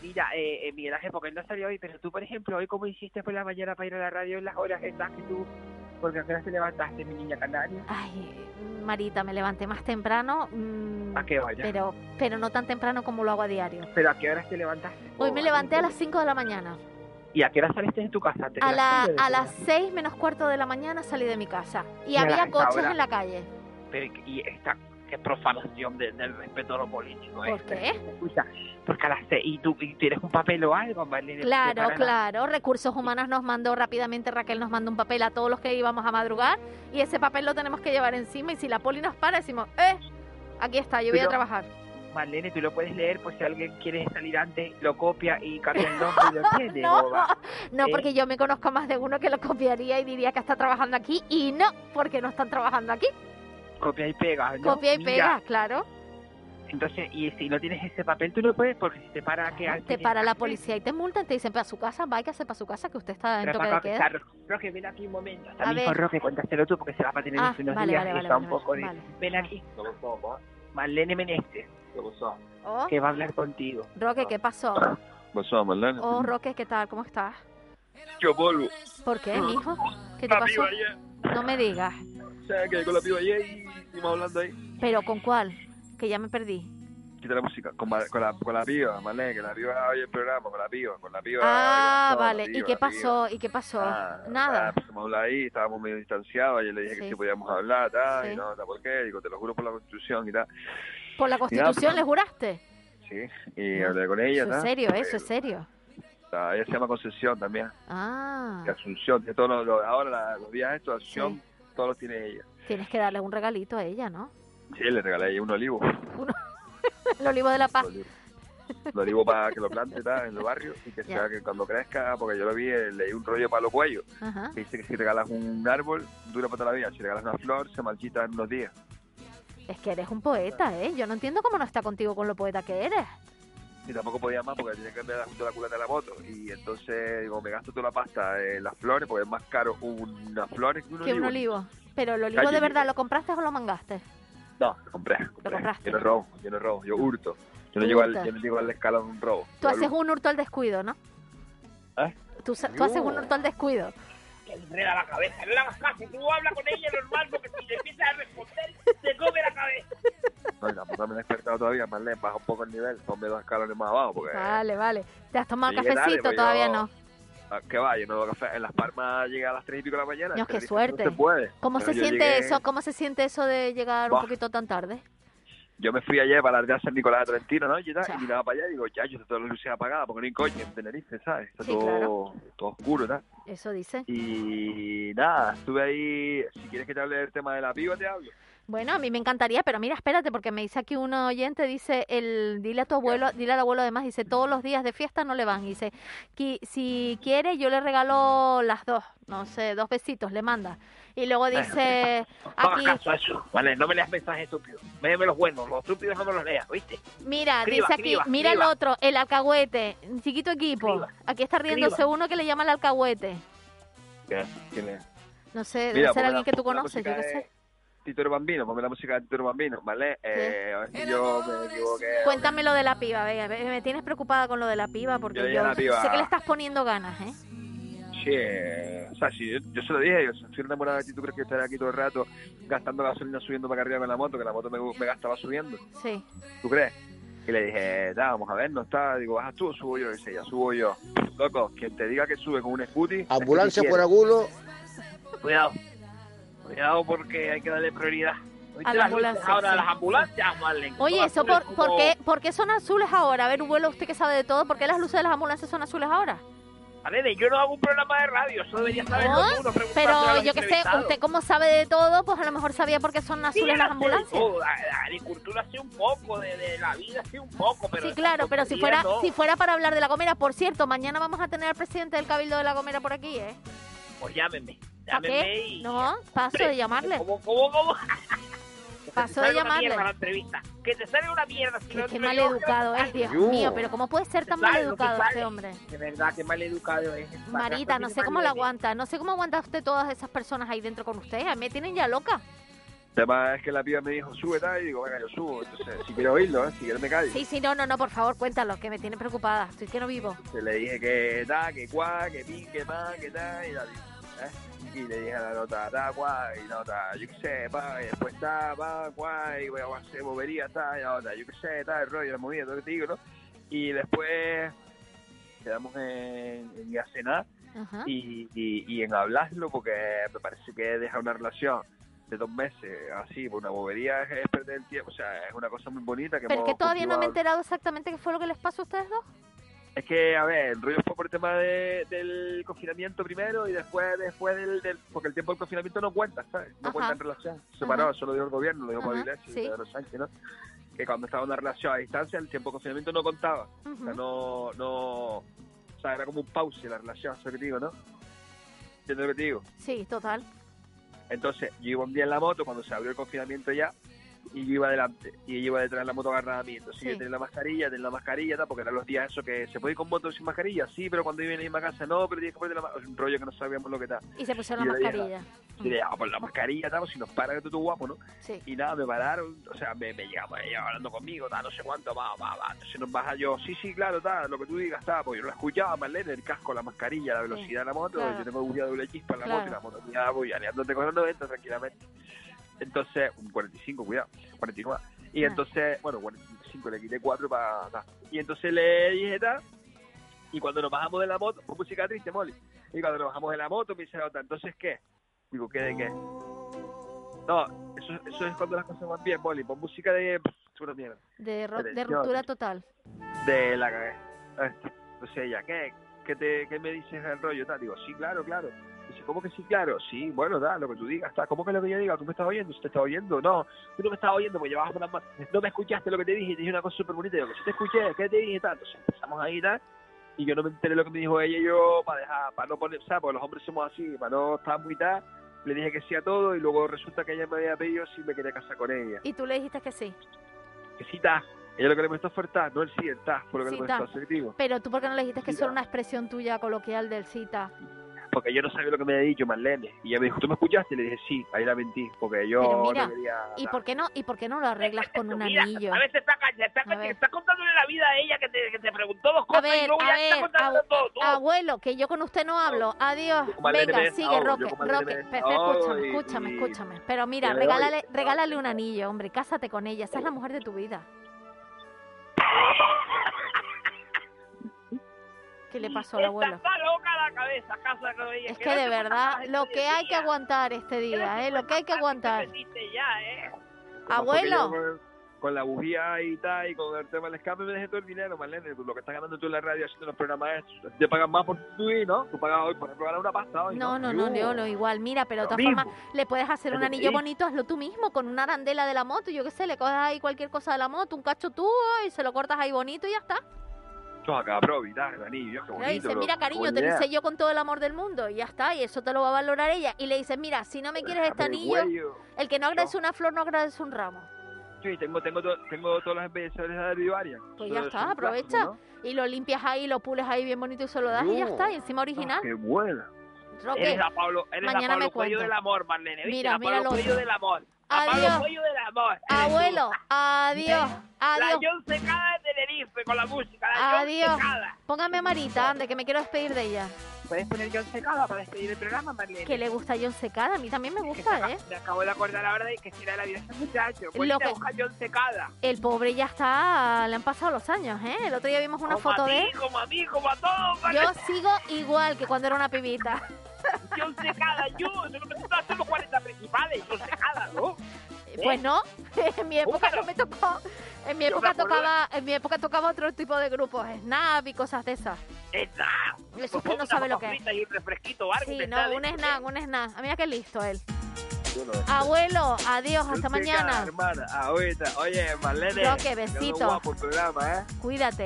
Mira, eh, eh, Miguel Ángel, porque no salió hoy, pero tú, por ejemplo, hoy, ¿cómo hiciste por la mañana para ir a la radio en las horas estas que tú... Porque a qué hora te levantaste, mi niña canaria? Ay, Marita, me levanté más temprano, mm, ¿A qué hora? pero, pero no tan temprano como lo hago a diario. ¿Pero a qué horas te levantaste? Hoy me levanté a las 5 de la mañana. ¿Y a qué hora saliste de tu casa? ¿Antes de A, las la, seis a la las 6 menos cuarto de la mañana salí de mi casa. Y había coches hora- en la calle. Pero, y esta qué profanación de- del respeto a lo político. ¿Por ¿eh? qué? Escucha, porque a las seis, ¿y tú y tienes un papel o algo? Claro, claro. Recursos Humanos nos mandó rápidamente, Raquel nos mandó un papel a todos los que íbamos a madrugar y ese papel lo tenemos que llevar encima y si la poli nos para decimos, eh, aquí está, yo voy a trabajar. Marlene, tú lo puedes leer por si alguien quiere salir antes, lo copia y cambia el nombre y lo tiene. No, boba. No, ¿Eh? porque yo me conozco más de uno que lo copiaría y diría que está trabajando aquí y no, porque no están trabajando aquí. Copia y pega, ¿no? Copia y Mira, pega, claro. Entonces, y si no tienes ese papel, tú no puedes, porque si te para que Te para la policía y te multan, te dicen para su casa, váyase para su casa que usted está en toque de queda. Roque, ven aquí un momento. Está A mi hijo ver. Roque, cuéntaselo tú porque se va a tener Ah, unos días está un poco de... Ven aquí. Marlene Menezes. Oh, Que va a hablar contigo. Roque, ¿qué pasó? Pasó, Marlene. Oh, Roque, ¿qué tal? ¿Cómo estás? Yo vuelvo. ¿Por qué, mijo? ¿Qué te La pasó? piba ayer. No me digas. O sea, que con la piba ayer y estuvimos hablando ahí. ¿Pero con cuál? Que ya me perdí. Quita la música. Con, con, la, con la piba, Marlene, que la piba oye el programa, con la piba, con la piba. Ah, con vale. piba, ¿Y qué pasó? ¿Y qué pasó? Ah, Nada. ah, hablar ahí, estábamos medio distanciados, ayer le dije que Sí. sí podíamos hablar, tal, Sí. y no, tal, ¿por qué? Digo, te lo juro por la Constitución y tal. ¿Por la Constitución pues, le juraste? Sí, y hablé con ella, Eso es serio, eso es serio. Ella se llama Concepción también, Ah, que Asunción, que todos los, los- ahora la- los días estos, Asunción, todos los tiene ella. tienes que darle un regalito a ella, ¿no? Sí, le regalé a ella un olivo. El olivo de la paz. Un olivo para que lo plante en el barrio y que Ya. sea que cuando crezca, porque yo lo vi, eh, leí un rollo para los cuellos. Que dice que si regalas un árbol, dura para toda la vida. Si regalas una flor, se marchita en unos días. Es que eres un poeta, ¿eh? Yo no entiendo cómo no está contigo con lo poeta que eres. Y tampoco podía más porque tenía que andar junto a la culata de la moto. Y entonces, digo, me gasto toda la pasta en las flores, porque es más caro unas flores que un Que olivo. un olivo. Pero el olivo Calle de verdad. ¿lo compraste o lo mangaste? No, lo compré. compré. compraste. Yo no robo, yo no robo, yo hurto. Yo no, llego al, yo no llego al escalón de un robo. Tú haces un hurto al descuido, ¿no? ¿Eh? Tú, tú haces un hurto al descuido. Que le enreda la cabeza. No le hagas caso. Tú hablas con ella normal porque si le empiezas a responder, te come la cabeza. No, tampoco me he despertado todavía, Marlene, baja un poco el nivel, ponme dos escalones más abajo, porque... Vale, vale. ¿Te has tomado cafecito? pues Todavía yo- no. Ah, ¿Qué va? Yo no bebo café. En Las Palmas llega a las tres y pico de la mañana. Dios, qué suerte. No se puede. ¿Cómo Pero se siente llegué- eso? ¿Cómo se siente eso de llegar un Buah. poquito tan tarde? Yo me fui ayer para la de San Nicolás de Trentino, ¿no? Y, tal, y miraba para allá y digo, ya, yo todas las luces apagadas, porque no hay coche en Tenerife, ¿sabes? Está Sí, todo, claro. todo oscuro, ¿tal? Eso dice. Y nada, estuve ahí. Si quieres que te hable del tema de la piba, te hablo. Bueno, a mí me encantaría, pero mira, espérate, porque me dice aquí un oyente, dice, el, dile a tu abuelo, dile al abuelo además, dice, todos los días de fiesta no le van. Dice, "Qui- si quiere, yo le regalo las dos, no sé, dos besitos, le manda. Y luego dice, aquí, caso a eso. Vale, no me leas mensajes estúpidos. Léeme los buenos. Los estúpidos no me los leas, ¿viste? mira, Escriba, dice aquí, escriba, mira el otro, el alcahuete, chiquito equipo. Aquí está riéndose uno que le llama el alcahuete. ¿Qué? ¿Quién es? No sé, debe Mira, ser alguien la- que tú conoces, yo qué sé. Tito Bambino, ponme la música de Tito Bambino, ¿vale? Eh, a ver si yo me equivoqué. Cuéntame lo de la piba, venga, me tienes preocupada con lo de la piba porque Yo yo, piba. sé que le estás poniendo ganas, ¿eh? sí, eh, o sea, sí, yo, yo se lo dije, yo estoy enamorado de ti, ¿tú crees que estaré aquí todo el rato gastando gasolina subiendo para arriba con la moto, que la moto me, me gastaba subiendo? Sí. ¿Tú crees? Y le dije, "Da, vamos a ver, no está, digo, ¿bajas tú o subo yo? Y dice, ya subo yo. Loco, quien te diga que sube con un scooty... Ambulancia por te alguno. Cuidado. Cuidado porque hay que darle prioridad. ¿Oíste A la las luces ambulancia, ahora sí. las ambulancias? Oye, ¿eso por, qué, por qué son azules ahora? A ver, vuelo, usted que sabe de todo, ¿por qué las luces de las ambulancias son azules ahora? Marlene, yo no hago un programa de radio, eso debería saberlo ¿No? tú, no preguntárselo a Pero yo que sé, usted como sabe de todo, pues a lo mejor sabía por qué son Sí, azules yo las ambulancias. todo, La, la agricultura sí un poco, de, de la vida sí un poco, pero... Sí, claro, pero si fuera, no. si fuera para hablar de La Gomera, por cierto, mañana vamos a tener al presidente del Cabildo de La Gomera por aquí, ¿eh? Pues llámenme, ¿Para llámenme qué? y... No, paso de llamarle. ¿Cómo, cómo, cómo? Paso Que de una llamarle. mierda la entrevista. Que te salga una mierda. si no Qué te mal digo que educado no es, Dios sale. mío, pero ¿cómo puede ser tan Sale, mal no educado sale. este hombre? De verdad, que mal educado es. Marita, no sé cómo lo aguanta, no sé cómo aguanta usted todas esas personas ahí dentro con usted, a mí me tienen ya loca. Tema es que la piba me dijo, sube tal, y digo, venga, yo subo. Entonces, si quiero oírlo, ¿eh? si quieres me callo. Sí, sí, no, no, no, por favor, cuéntalo, que me tiene preocupada, estoy que no vivo. Que le dije que da, que cuá, que pi, que más, que tal, y la ¿eh? Y le dije a la nota, da, cuá, y nota, yo qué sé, pa, y después está, va, cuá, y voy a hacer movería, está, y la nota, yo qué sé, tal, el rollo, la movida, todo lo que te digo, ¿no? Y después quedamos en, en ir a cenar y, y, y en hablarlo, porque me parece que deja una relación de dos meses así, por una bobería es, perder el tiempo, o sea, es una cosa muy bonita que Pero es que todavía no me he enterado exactamente qué fue lo que les pasó a ustedes dos. Es que, a ver, el rollo fue por el tema de- del confinamiento primero y después después del, del- Porque el tiempo del confinamiento no cuenta, ¿sabes? No Ajá. cuenta en relación. Se paró, eso lo dijo el gobierno, lo dijo Pablo Iglesias sí. y Pedro Sánchez, ¿no? Que cuando estaba en una relación a distancia, el tiempo de confinamiento no contaba. O sea, no, no... O sea, era como un pause la relación, eso que te digo, ¿no? ¿Entiendes lo que te digo? Sí, total. Entonces, yo iba un día en la moto cuando se abrió el confinamiento ya y yo iba adelante y ella iba detrás de la moto agarrada a mí. Entonces Sí. yo tenía la mascarilla, tenía la mascarilla, tal, porque eran los días eso que se puede ir con moto sin mascarilla, sí, pero cuando vive en la misma casa no, pero tienes que ponerte la mascarilla. Un rollo que no sabíamos lo que tal. Y se pusieron Y la mascarilla. Y le ah, pues la mascarilla, tal, si nos para que tú tú guapo, ¿no? Sí. Y nada, me pararon, o sea, me, me llegamos ella hablando conmigo, tal, no sé cuánto, va, va, va. Entonces nos baja yo, sí, sí, claro, tal, lo que tú digas, tal, pues yo lo escuchaba, Marlene, el casco, la mascarilla, la velocidad de la moto, claro. yo tengo bulla doble chispa en la Claro. moto y la moto mía voy aleándote con los 90 tranquilamente. Entonces, un 45, cuidado, 49. Y Ah. entonces, bueno, 45, le quité 4 para... Y entonces le dije tal, y cuando nos bajamos de la moto, música triste, Molly. Y cuando nos bajamos de la moto, me dice la otra, ¿entonces qué? Digo, ¿qué de qué? No, eso, eso es cuando las cosas van bien, Molly. Pon música de... pff, mierda. De, ro- de ruptura total. De la cagué. Entonces ella, ¿qué? ¿Qué, te, ¿Qué me dices el rollo? Tal? Digo, sí, claro, claro. Dice, ¿cómo que sí, claro? Sí, bueno, da, lo que tú digas, está. ¿Cómo que lo que yo diga? ¿Tú me estás oyendo? ¿Se te está oyendo? No, tú no me estás oyendo, porque llevabas una más. No me escuchaste lo que te dije, te dije una cosa súper bonita. Digo, que sí te escuché, ¿qué te dije? Tal. Entonces empezamos ahí, tal. Y yo no me enteré lo que me dijo ella y yo, para dejar, para no poner, ¿sabes? Porque los hombres somos así, para no estar muy tal. Le dije que sí a todo y luego resulta que ella me había pedido si me quería casar con ella. Y tú le dijiste que sí. Que sí, está. Ella lo que le molestó fue el ta, no el sí, el ta, fue lo que Sí, le ta. selectivo. Pero tú, ¿por qué no le dijiste que Sí, eso era ta. una expresión tuya coloquial del cita? Porque yo no sabía lo que me había dicho Marlene. Y ella me dijo, ¿tú me escuchaste? Y le dije, sí, ahí la mentí, porque yo mira, no quería... ¿y por qué no, y por qué no lo arreglas con un Mira, anillo? a veces está, caña, está, A ver. está contándole la vida a ella que te, que te preguntó dos A cosas y ver, luego a ya está ver, contando abu- todo. abuelo, que yo con usted no hablo. Adiós. Venga, me sigue, Roque. Roque, me escúchame, y- escúchame, y- escúchame. Pero mira, y le regálale, regálale un anillo, hombre. Cásate con ella. Esa es la mujer de tu vida. ¿Qué le pasó al abuelo? Está loca la cabeza, casa. Es que de verdad, lo que hay que aguantar este día, ¿eh? Lo que hay que aguantar. ya, ¿eh? Abuelo. Con, la bujía y tal, y con el tema del escape me dejé todo el dinero, Marlene. Lo que estás ganando tú en la radio haciendo los programas te pagan más por tu y ¿no? Tú pagas hoy, por ejemplo, ganas una pasta hoy, No, no, no, no, no, igual. Mira, pero de todas formas, le puedes hacer un anillo bonito, hazlo tú mismo, con una arandela de la moto. Yo qué sé, le coges ahí cualquier cosa de la moto, un cacho tú, y se lo cortas ahí bonito y ya está. Acá, bro, anillo, qué Le bonito. lo- mira, cariño, te lo hice yo con todo el amor del mundo, y ya está, y eso te lo va a valorar ella. Y le dices, mira, si no me quieres este anillo, el que no agradece una flor no agradece un ramo. Sí, tengo, tengo, tengo todos los embellecedores de varias. Pues ya está, aprovecha. Y lo limpias ahí, lo pules ahí bien bonito y se lo das y ya está, y encima original. Qué buena. Roque, Eres la Pablo, eres mañana la me Cuello del amor, Marlene. ¿viste? Mira, la mira Pablo lo Cuello del amor. La Adiós. Pablo Cuello del amor. eres tú. abuelo, adiós, La adiós. John De. Tenerife con la música. La Adiós. Póngame a Marita, ande, que me quiero despedir de ella. ¿Puedes poner John Secada para despedir el programa, Marlene? Que le gusta John Secada, a mí también me gusta, ¿eh? Me acabo de acordar ahora de que si era la vida de ese muchacho. Pues Lo que- busca John Secada. El pobre ya está, le han pasado los años, ¿eh? El otro día vimos una como foto a de mí, él. como a mí, como a todos. Yo sigo igual que cuando era una pibita. John Secada, yo. No me los 40 principales. John Secada, ¿no? Pues no, en mi época no me tocó. En mi Yo época tocaba, en mi época tocaba otro tipo de grupos, Snap y cosas de esas. Snap. Eso es que no sabe lo que es. Y un refresquito o algo. Sí, que no, sale. un Snap, un Snap. Ah, Mira qué listo él. Yo no- Abuelo, adiós, hasta mañana. hermana, ahorita. Oye, Marlene. Roque, quedó besito. guapo el programa, ¿eh? Cuídate.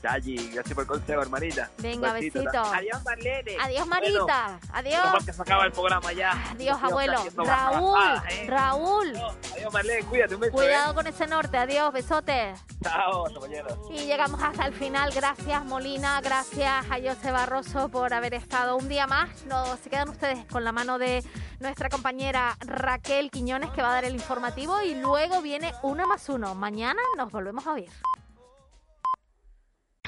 Chachi, gracias por el consejo, hermanita. Venga, besito. Adiós, Marlene. Adiós, Marita. Bueno, Adiós. porque se acaba el programa ya. Adiós, abuelo. Raúl, barrabasadas, ¿eh? Raúl. Adiós, Marlene. Cuídate, un beso. Cuidado ¿eh? con ese norte. Adiós, besote. Chao, mañana. Y llegamos hasta el final. Gracias, Molina. Gracias a José Barroso por haber estado un día más. No, se quedan ustedes con la mano de nuestra compañera Raquel Quiñones, que va a dar el informativo. Y luego viene uno más uno. Mañana nos volvemos a oír.